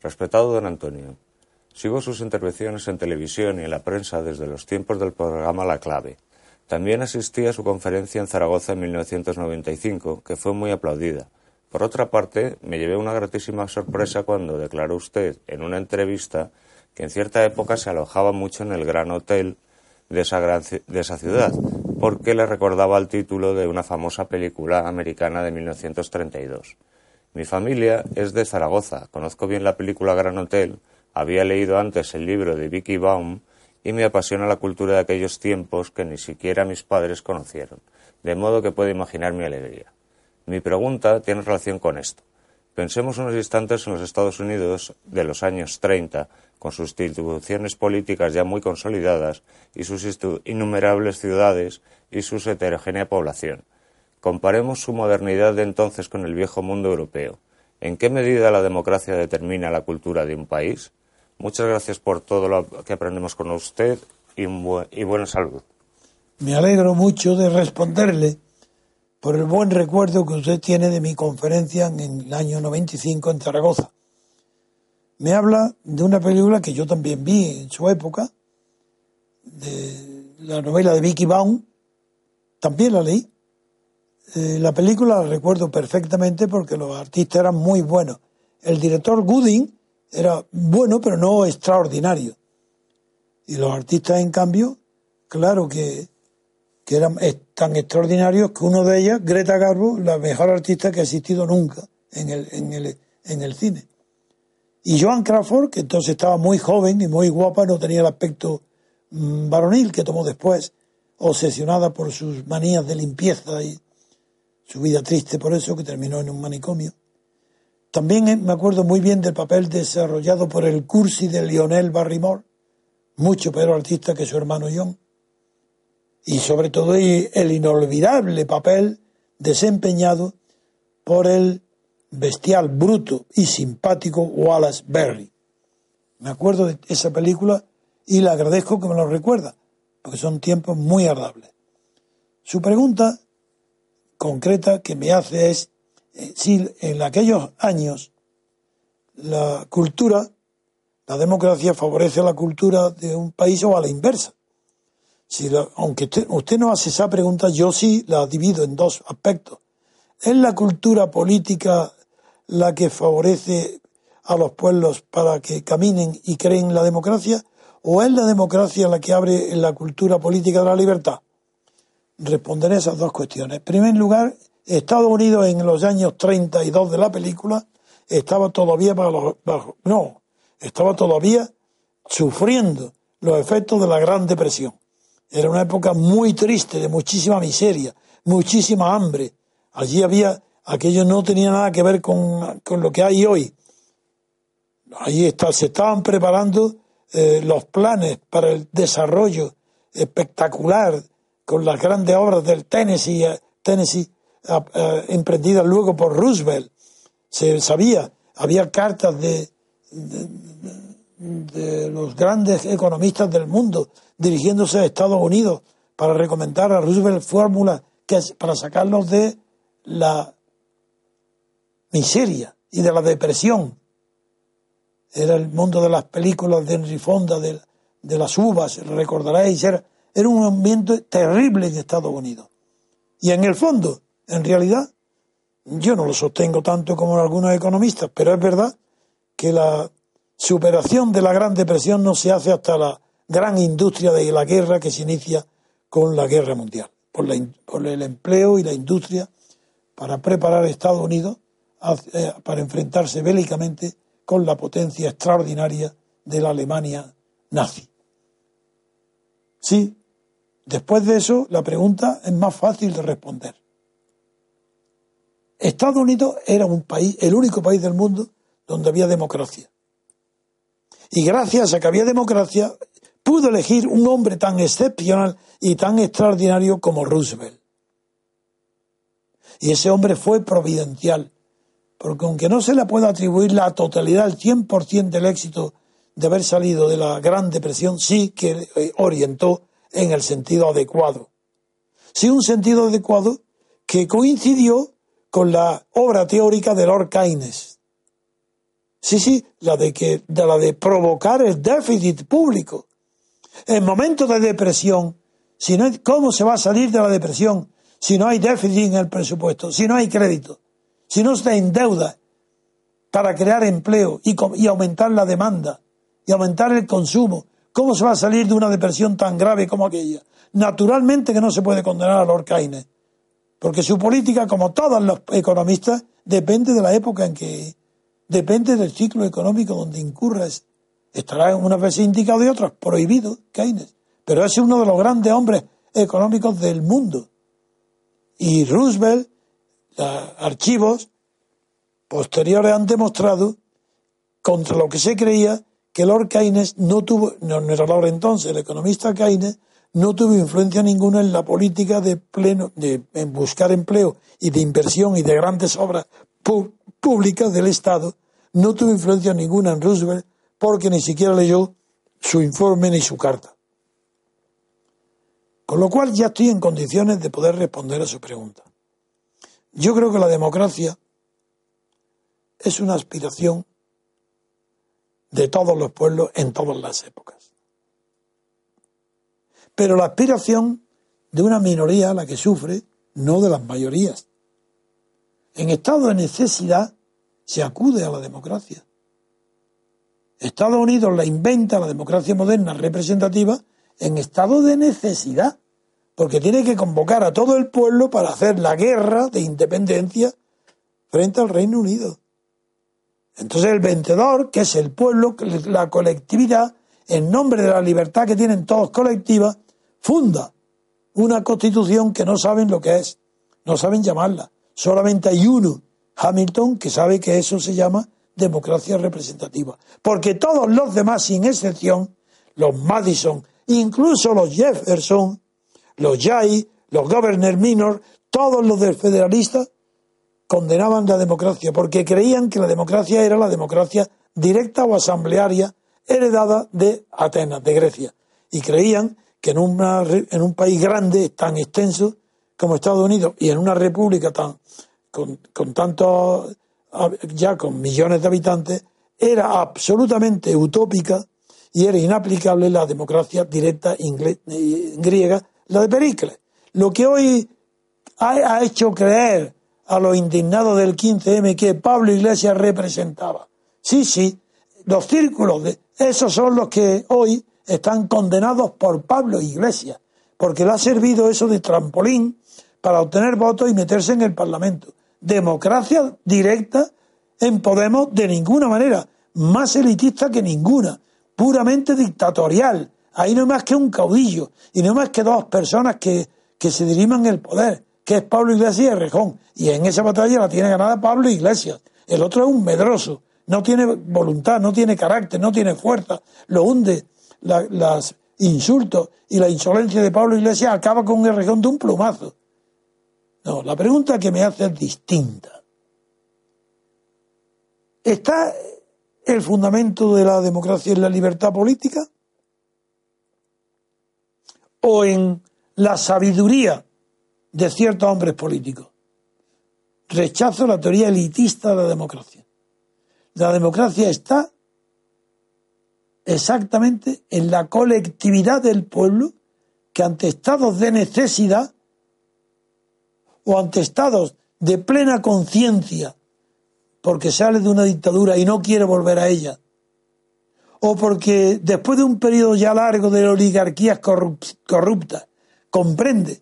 Respetado don Antonio, sigo sus intervenciones en televisión y en la prensa desde los tiempos del programa La Clave. También asistí a su conferencia en Zaragoza en 1995, que fue muy aplaudida. Por otra parte, me llevé una gratísima sorpresa cuando declaró usted en una entrevista que en cierta época se alojaba mucho en el Gran Hotel de esa, ciudad, porque le recordaba el título de una famosa película americana de 1932. Mi familia es de Zaragoza, conozco bien la película Gran Hotel, había leído antes el libro de Vicky Baum y me apasiona la cultura de aquellos tiempos que ni siquiera mis padres conocieron, de modo que puedo imaginar mi alegría. Mi pregunta tiene relación con esto. Pensemos unos instantes en los Estados Unidos de los años 30, con sus instituciones políticas ya muy consolidadas y sus innumerables ciudades y su heterogénea población. Comparemos su modernidad de entonces con el viejo mundo europeo. ¿En qué medida la democracia determina la cultura de un país? Muchas gracias por todo lo que aprendemos con usted y, buena salud. Me alegro mucho de responderle por el buen recuerdo que usted tiene de mi conferencia en el año 95 en Zaragoza. Me habla de una película que yo también vi en su época, de la novela de Vicky Baum, también la leí. Eh, la película la recuerdo perfectamente porque los artistas eran muy buenos. El director Gooding era bueno, pero no extraordinario. Y los artistas, en cambio, claro que, que eran tan extraordinarios que uno de ellos, Greta Garbo, la mejor artista que ha existido nunca en el, en el, en el cine. Y Joan Crawford, que entonces estaba muy joven y muy guapa, no tenía el aspecto mm, varonil que tomó después, obsesionada por sus manías de limpieza y su vida triste por eso, que terminó en un manicomio. También eh, me acuerdo muy bien del papel desarrollado por el cursi de Lionel Barrymore, mucho peor artista que su hermano John, y sobre todo el inolvidable papel desempeñado por el bestial, bruto y simpático Wallace Berry. Me acuerdo de esa película y le agradezco que me lo recuerda, porque son tiempos muy agradables. Su pregunta concreta que me hace es eh, si en aquellos años la cultura, la democracia favorece a la cultura de un país o a la inversa. Si aunque usted, usted no hace esa pregunta, yo sí la divido en dos aspectos. ¿Es la cultura política la que favorece a los pueblos para que caminen y creen la democracia? ¿O es la democracia la que abre la cultura política de la libertad? Responderé esas dos cuestiones. En primer lugar, Estados Unidos en los años 32 de la película estaba todavía bajo, no, estaba todavía sufriendo los efectos de la Gran Depresión. Era una época muy triste, de muchísima miseria, muchísima hambre. Allí había aquello no tenía nada que ver con, lo que hay hoy. Allí está, se estaban preparando eh, los planes para el desarrollo espectacular con las grandes obras del Tennessee, eh, Tennessee eh, emprendidas luego por Roosevelt. Se sabía, había cartas de, de, los grandes economistas del mundo dirigiéndose a Estados Unidos para recomendar a Roosevelt fórmulas para sacarlos de la miseria y de la depresión. Era el mundo de las películas de Henry Fonda, de, las uvas, recordaréis, era, era un ambiente terrible en Estados Unidos. Y en el fondo, en realidad, yo no lo sostengo tanto como algunos economistas, pero es verdad que la superación de la Gran Depresión no se hace hasta la gran industria de la guerra que se inicia con la guerra mundial, por, el empleo y la industria para preparar a Estados Unidos eh, para enfrentarse bélicamente con la potencia extraordinaria de la Alemania nazi. Sí, después de eso la pregunta es más fácil de responder. Estados Unidos era un país, el único país del mundo donde había democracia. Y gracias a que había democracia, pudo elegir un hombre tan excepcional y tan extraordinario como Roosevelt. Y ese hombre fue providencial, porque aunque no se le pueda atribuir la totalidad, el 100% del éxito de haber salido de la Gran Depresión, sí que eh, orientó en el sentido adecuado. Sí, un sentido adecuado que coincidió con la obra teórica de Lord Keynes. Sí, sí, la de que de la de provocar el déficit público. En momentos de depresión, si no, ¿cómo se va a salir de la depresión si no hay déficit en el presupuesto, si no hay crédito? si no se endeuda para crear empleo y, aumentar la demanda y aumentar el consumo, ¿cómo se va a salir de una depresión tan grave como aquella? Naturalmente que no se puede condenar a Lord Keynes, porque su política, como todos los economistas, depende de la época en que, depende del ciclo económico donde incurra. Estará unas veces indicado y otras prohibido, Keynes. Pero es uno de los grandes hombres económicos del mundo. Y Roosevelt archivos posteriores han demostrado, contra lo que se creía, que Lord Keynes no tuvo, no, era Lord entonces, el economista Keynes, no tuvo influencia ninguna en la política de pleno, de buscar empleo y de inversión y de grandes obras públicas del Estado, no tuvo influencia ninguna en Roosevelt porque ni siquiera leyó su informe ni su carta. Con lo cual ya estoy en condiciones de poder responder a su pregunta. Yo creo que la democracia es una aspiración de todos los pueblos en todas las épocas. Pero la aspiración de una minoría, la que sufre, no de las mayorías. En estado de necesidad se acude a la democracia. Estados Unidos la inventa, la democracia moderna representativa, en estado de necesidad, porque tiene que convocar a todo el pueblo para hacer la guerra de independencia frente al Reino Unido. Entonces el vencedor, que es el pueblo, la colectividad, en nombre de la libertad que tienen todos colectiva, funda una constitución que no saben lo que es, no saben llamarla. Solamente hay uno, Hamilton, que sabe que eso se llama democracia representativa. Porque todos los demás, sin excepción, los Madison, incluso los Jefferson, los Jay, los Governor Minor, todos los del condenaban la democracia porque creían que la democracia era la democracia directa o asamblearia heredada de Atenas, de Grecia. Y creían que en, una, en un país grande, tan extenso como Estados Unidos, y en una república tan con, tantos, ya con millones de habitantes, era absolutamente utópica y era inaplicable la democracia directa eh, griega, la de Pericles. Lo que hoy ha hecho creer a los indignados del 15M que Pablo Iglesias representaba. Sí, sí, los círculos de esos son los que hoy están condenados por Pablo Iglesias, porque le ha servido eso de trampolín para obtener votos y meterse en el Parlamento. Democracia directa en Podemos de ninguna manera, más elitista que ninguna, puramente dictatorial. Ahí no hay más que un caudillo y no hay más que dos personas que, que se diriman el poder que es Pablo Iglesias y Rejón. Y en esa batalla la tiene ganada Pablo Iglesias. El otro es un medroso, no tiene voluntad, no tiene carácter, no tiene fuerza, lo hunde. los insultos y la insolencia de Pablo Iglesias acaba con el Rejón de un plumazo. No, la pregunta que me hace es distinta. ¿Está el fundamento de la democracia en la libertad política? ¿O en la sabiduría de ciertos hombres políticos. Rechazo la teoría elitista de la democracia. La democracia está exactamente en la colectividad del pueblo que ante estados de necesidad o ante estados de plena conciencia porque sale de una dictadura y no quiere volver a ella, o porque después de un periodo ya largo de oligarquías corruptas comprende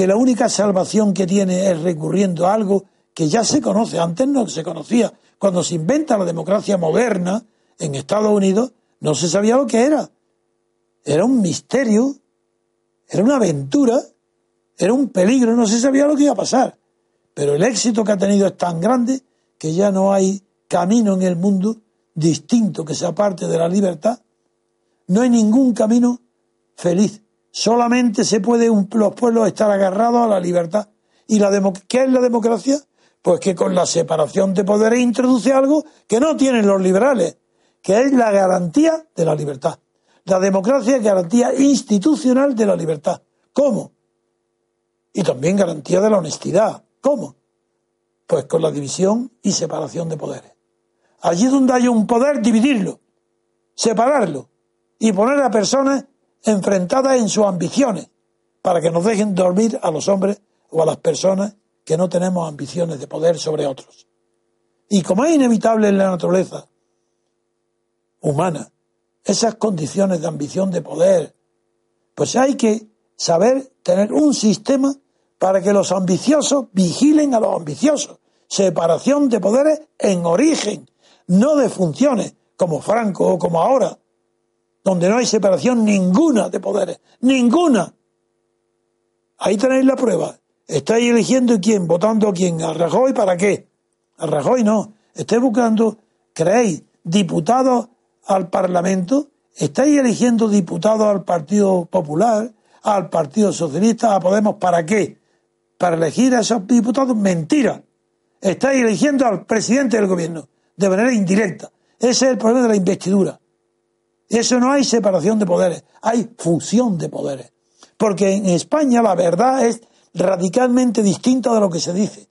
que la única salvación que tiene es recurriendo a algo que ya se conoce, antes no se conocía. Cuando se inventa la democracia moderna en Estados Unidos, no se sabía lo que era. Era un misterio, era una aventura, era un peligro, no se sabía lo que iba a pasar. Pero el éxito que ha tenido es tan grande que ya no hay camino en el mundo distinto que sea parte de la libertad. No hay ningún camino feliz Solamente se puede los pueblos estar agarrados a la libertad. ¿Y la qué es la democracia? Pues que con la separación de poderes introduce algo que no tienen los liberales, que es la garantía de la libertad. La democracia es garantía institucional de la libertad. ¿Cómo? Y también garantía de la honestidad. ¿Cómo? Pues con la división y separación de poderes. Allí donde hay un poder, dividirlo, separarlo y poner a personas enfrentadas en sus ambiciones, para que nos dejen dormir a los hombres o a las personas que no tenemos ambiciones de poder sobre otros. Y como es inevitable en la naturaleza humana, esas condiciones de ambición de poder, pues hay que saber tener un sistema para que los ambiciosos vigilen a los ambiciosos. Separación de poderes en origen, no de funciones, como Franco o como ahora, donde no hay separación ninguna de poderes, ninguna. Ahí tenéis la prueba. Estáis eligiendo quién, votando a quién, a Rajoy para qué. A Rajoy no. Estáis buscando, creéis, diputados al Parlamento, estáis eligiendo diputados al Partido Popular, al Partido Socialista, a Podemos, ¿para qué? Para elegir a esos diputados, mentira. Estáis eligiendo al presidente del gobierno, de manera indirecta. Ese es el problema de la investidura. Eso no hay separación de poderes, hay fusión de poderes. Porque en España la verdad es radicalmente distinta de lo que se dice.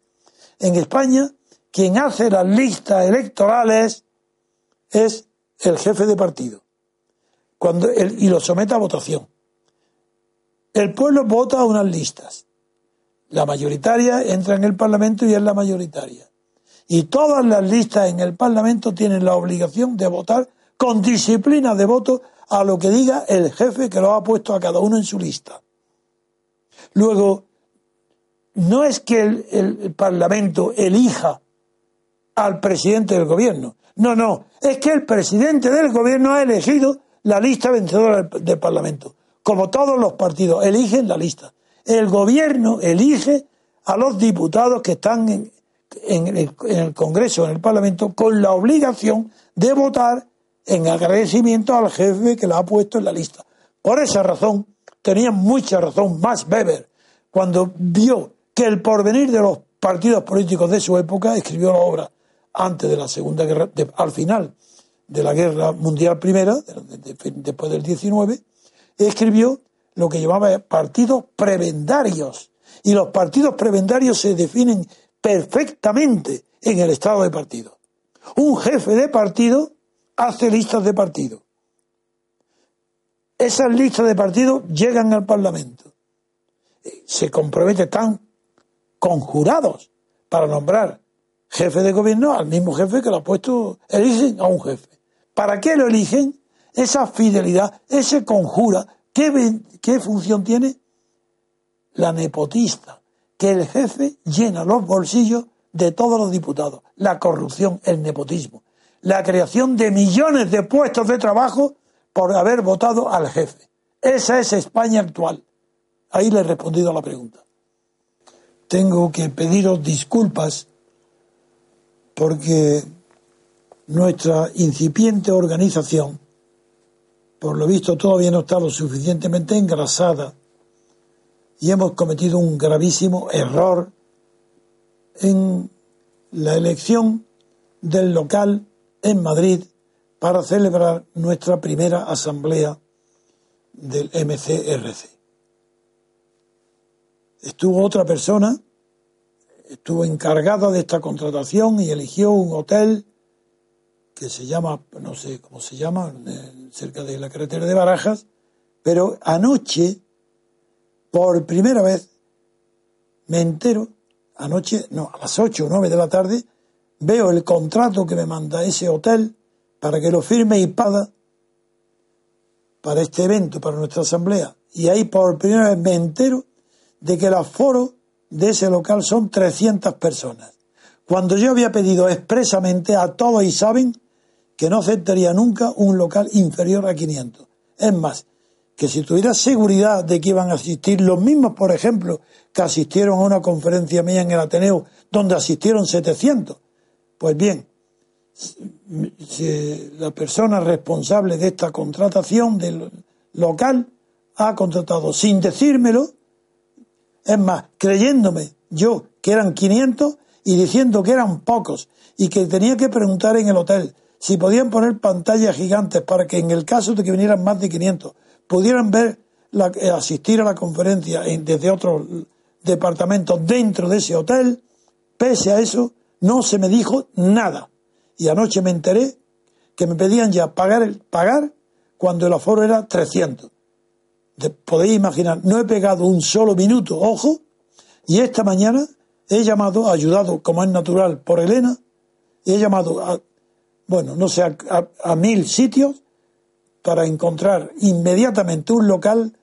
en España, quien hace las listas electorales es el jefe de partido cuando y lo somete a votación. El pueblo vota unas listas. La mayoritaria entra en el Parlamento y es la mayoritaria. Y todas las listas en el Parlamento tienen la obligación de votar con disciplina de voto a lo que diga el jefe que lo ha puesto a cada uno en su lista. Luego, no es que el, Parlamento elija al presidente del gobierno. No, no, es que el presidente del gobierno ha elegido la lista vencedora del, Parlamento. Como todos los partidos eligen la lista. El gobierno elige a los diputados que están en, en, el, Congreso, en el Parlamento, con la obligación de votar en agradecimiento al jefe que la ha puesto en la lista. Por esa razón, tenía mucha razón Max Weber cuando vio que el porvenir de los partidos políticos de su época escribió la obra antes de la Segunda Guerra, al final de la Guerra Mundial Primera, después del 19, escribió lo que llamaba partidos prebendarios. Y los partidos prebendarios se definen perfectamente en el estado de partido. Un jefe de partido hace listas de partido. Esas listas de partido llegan al Parlamento. Se compromete tan conjurados para nombrar jefe de gobierno al mismo jefe que lo ha puesto, eligen a un jefe. ¿Para qué lo eligen? Esa fidelidad, ese conjura, ¿qué, qué función tiene? La nepotista, que el jefe llena los bolsillos de todos los diputados. La corrupción, el nepotismo, la creación de millones de puestos de trabajo por haber votado al jefe. Esa es España actual. Ahí le he respondido a la pregunta. Tengo que pediros disculpas porque nuestra incipiente organización, por lo visto todavía no está lo suficientemente engrasada y hemos cometido un gravísimo error en la elección del local en Madrid para celebrar nuestra primera asamblea del MCRC. Estuvo otra persona, estuvo encargada de esta contratación y eligió un hotel que se llama, no sé cómo se llama, cerca de la carretera de Barajas, pero anoche, por primera vez, me entero, anoche, no, a las 8 o 9 de la tarde, veo el contrato que me manda ese hotel para que lo firme y paga para este evento, para nuestra asamblea. Y ahí por primera vez me entero de que el aforo de ese local son 300 personas. Cuando yo había pedido expresamente a todos y saben que no aceptaría nunca un local inferior a 500. Es más, que si tuviera seguridad de que iban a asistir los mismos, por ejemplo, que asistieron a una conferencia mía en el Ateneo, donde asistieron 700, pues bien, la persona responsable de esta contratación del local ha contratado sin decírmelo, es más, creyéndome yo que eran 500 y diciendo que eran pocos y que tenía que preguntar en el hotel si podían poner pantallas gigantes para que en el caso de que vinieran más de 500 pudieran ver, eh, asistir a la conferencia desde otros departamentos dentro de ese hotel, pese a eso no se me dijo nada. Y anoche me enteré que me pedían ya pagar, pagar cuando el aforo era 300. podéis imaginar, no he pegado un solo minuto, ojo, y esta mañana he llamado, ayudado como es natural por Elena, he llamado a bueno, no sé, a, mil sitios para encontrar inmediatamente un local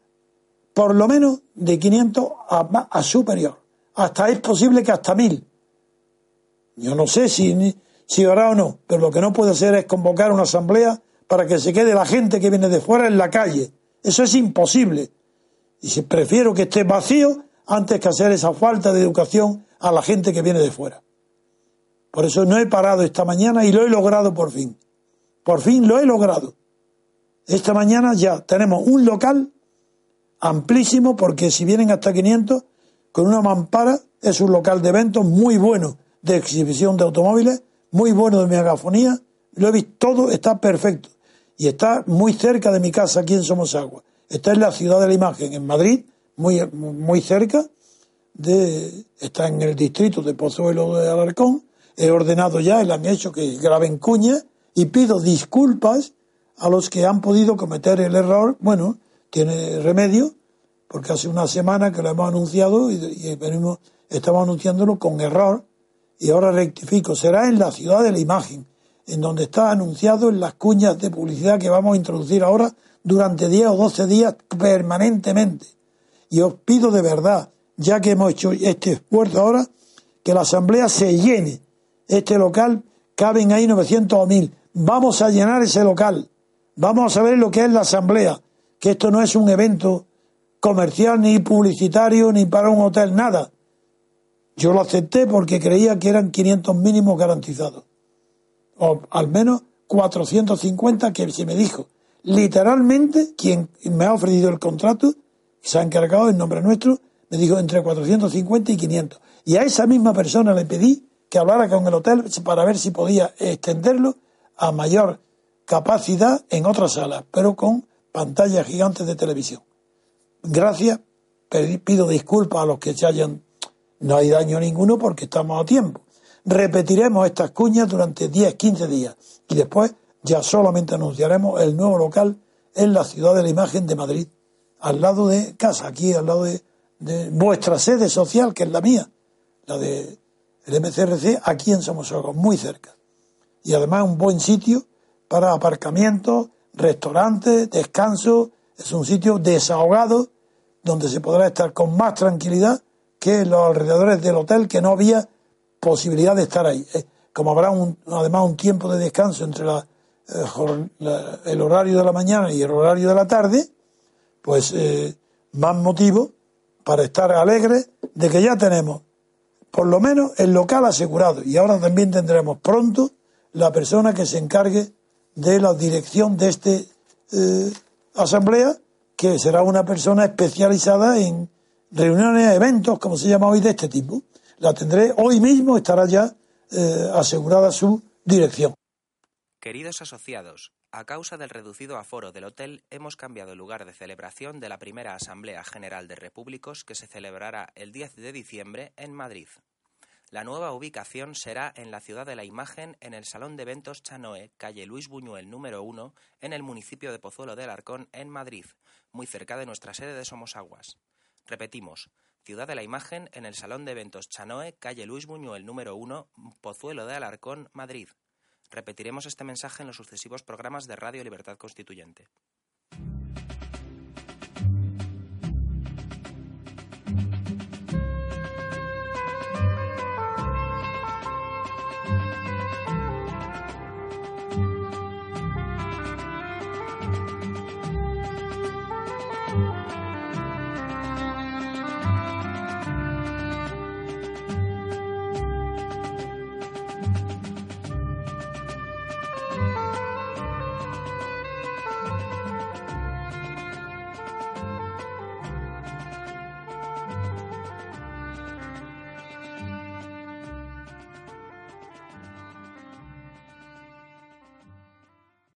por lo menos de 500 a, a superior. Hasta es posible que hasta mil. Yo no sé si, si hará o no, pero lo que no puede hacer es convocar una asamblea para que se quede la gente que viene de fuera en la calle. Eso es imposible. Y si prefiero que esté vacío antes que hacer esa falta de educación a la gente que viene de fuera. Por eso no he parado esta mañana y lo he logrado por fin. Por fin lo he logrado. Esta mañana ya tenemos un local amplísimo porque si vienen hasta 500 con una mampara es un local de eventos muy bueno de exhibición de automóviles, muy bueno de megafonía. Lo he visto todo, está perfecto. Y está muy cerca de mi casa aquí en Somosagua. Está en la ciudad de la imagen, en Madrid, muy, muy cerca, de, está en el distrito de Pozuelo de Alarcón. He ordenado ya, el han hecho que graben cuña y pido disculpas a los que han podido cometer el error. Bueno, tiene remedio, porque hace una semana que lo hemos anunciado y, venimos, estamos anunciándolo con error y ahora rectifico. Será en la ciudad de la imagen, en donde está anunciado en las cuñas de publicidad que vamos a introducir ahora durante 10 o 12 días permanentemente. Y os pido de verdad, ya que hemos hecho este esfuerzo ahora, que la asamblea se llene. Este local caben ahí 900 o 1000. Vamos a llenar ese local. Vamos a saber lo que es la asamblea, que esto no es un evento comercial ni publicitario ni para un hotel, nada. Yo lo acepté porque creía que eran 500 mínimos garantizados. O al menos 450 que se me dijo. Literalmente, quien me ha ofrecido el contrato, se ha encargado en nombre nuestro, me dijo entre 450 y 500. Y a esa misma persona le pedí que hablara con el hotel para ver si podía extenderlo a mayor capacidad en otras salas, pero con pantallas gigantes de televisión. Gracias, pido disculpas a los que se hayan, no hay daño ninguno porque estamos a tiempo. Repetiremos estas cuñas durante 10, 15 días y después ya solamente anunciaremos el nuevo local en la ciudad de la imagen de Madrid, al lado de casa, aquí al lado de, vuestra sede social, que es la mía, la de el MCRC, aquí en Somosogos, muy cerca. Y además un buen sitio para aparcamientos, restaurantes, descanso, es un sitio desahogado donde se podrá estar con más tranquilidad que los alrededores del hotel, que no había posibilidad de estar ahí. Como habrá un, además un tiempo de descanso entre eh, el horario de la mañana y el horario de la tarde, pues eh, más motivo para estar alegres de que ya tenemos por lo menos el local asegurado y ahora también tendremos pronto la persona que se encargue de la dirección de esta eh, asamblea, que será una persona especializada en reuniones, eventos, como se llama hoy, de este tipo. La tendré hoy mismo, estará ya eh, asegurada su dirección. Queridos asociados, a causa del reducido aforo del hotel, hemos cambiado el lugar de celebración de la primera Asamblea General de Repúblicos que se celebrará el 10 de diciembre en Madrid. La nueva ubicación será en la Ciudad de la Imagen, en el Salón de Eventos Chanoe, calle Luis Buñuel número 1, en el municipio de Pozuelo de Alarcón, en Madrid, muy cerca de nuestra sede de Somosaguas. Repetimos, Ciudad de la Imagen, en el Salón de Eventos Chanoe, calle Luis Buñuel número 1, Pozuelo de Alarcón, Madrid. Repetiremos este mensaje en los sucesivos programas de Radio Libertad Constituyente.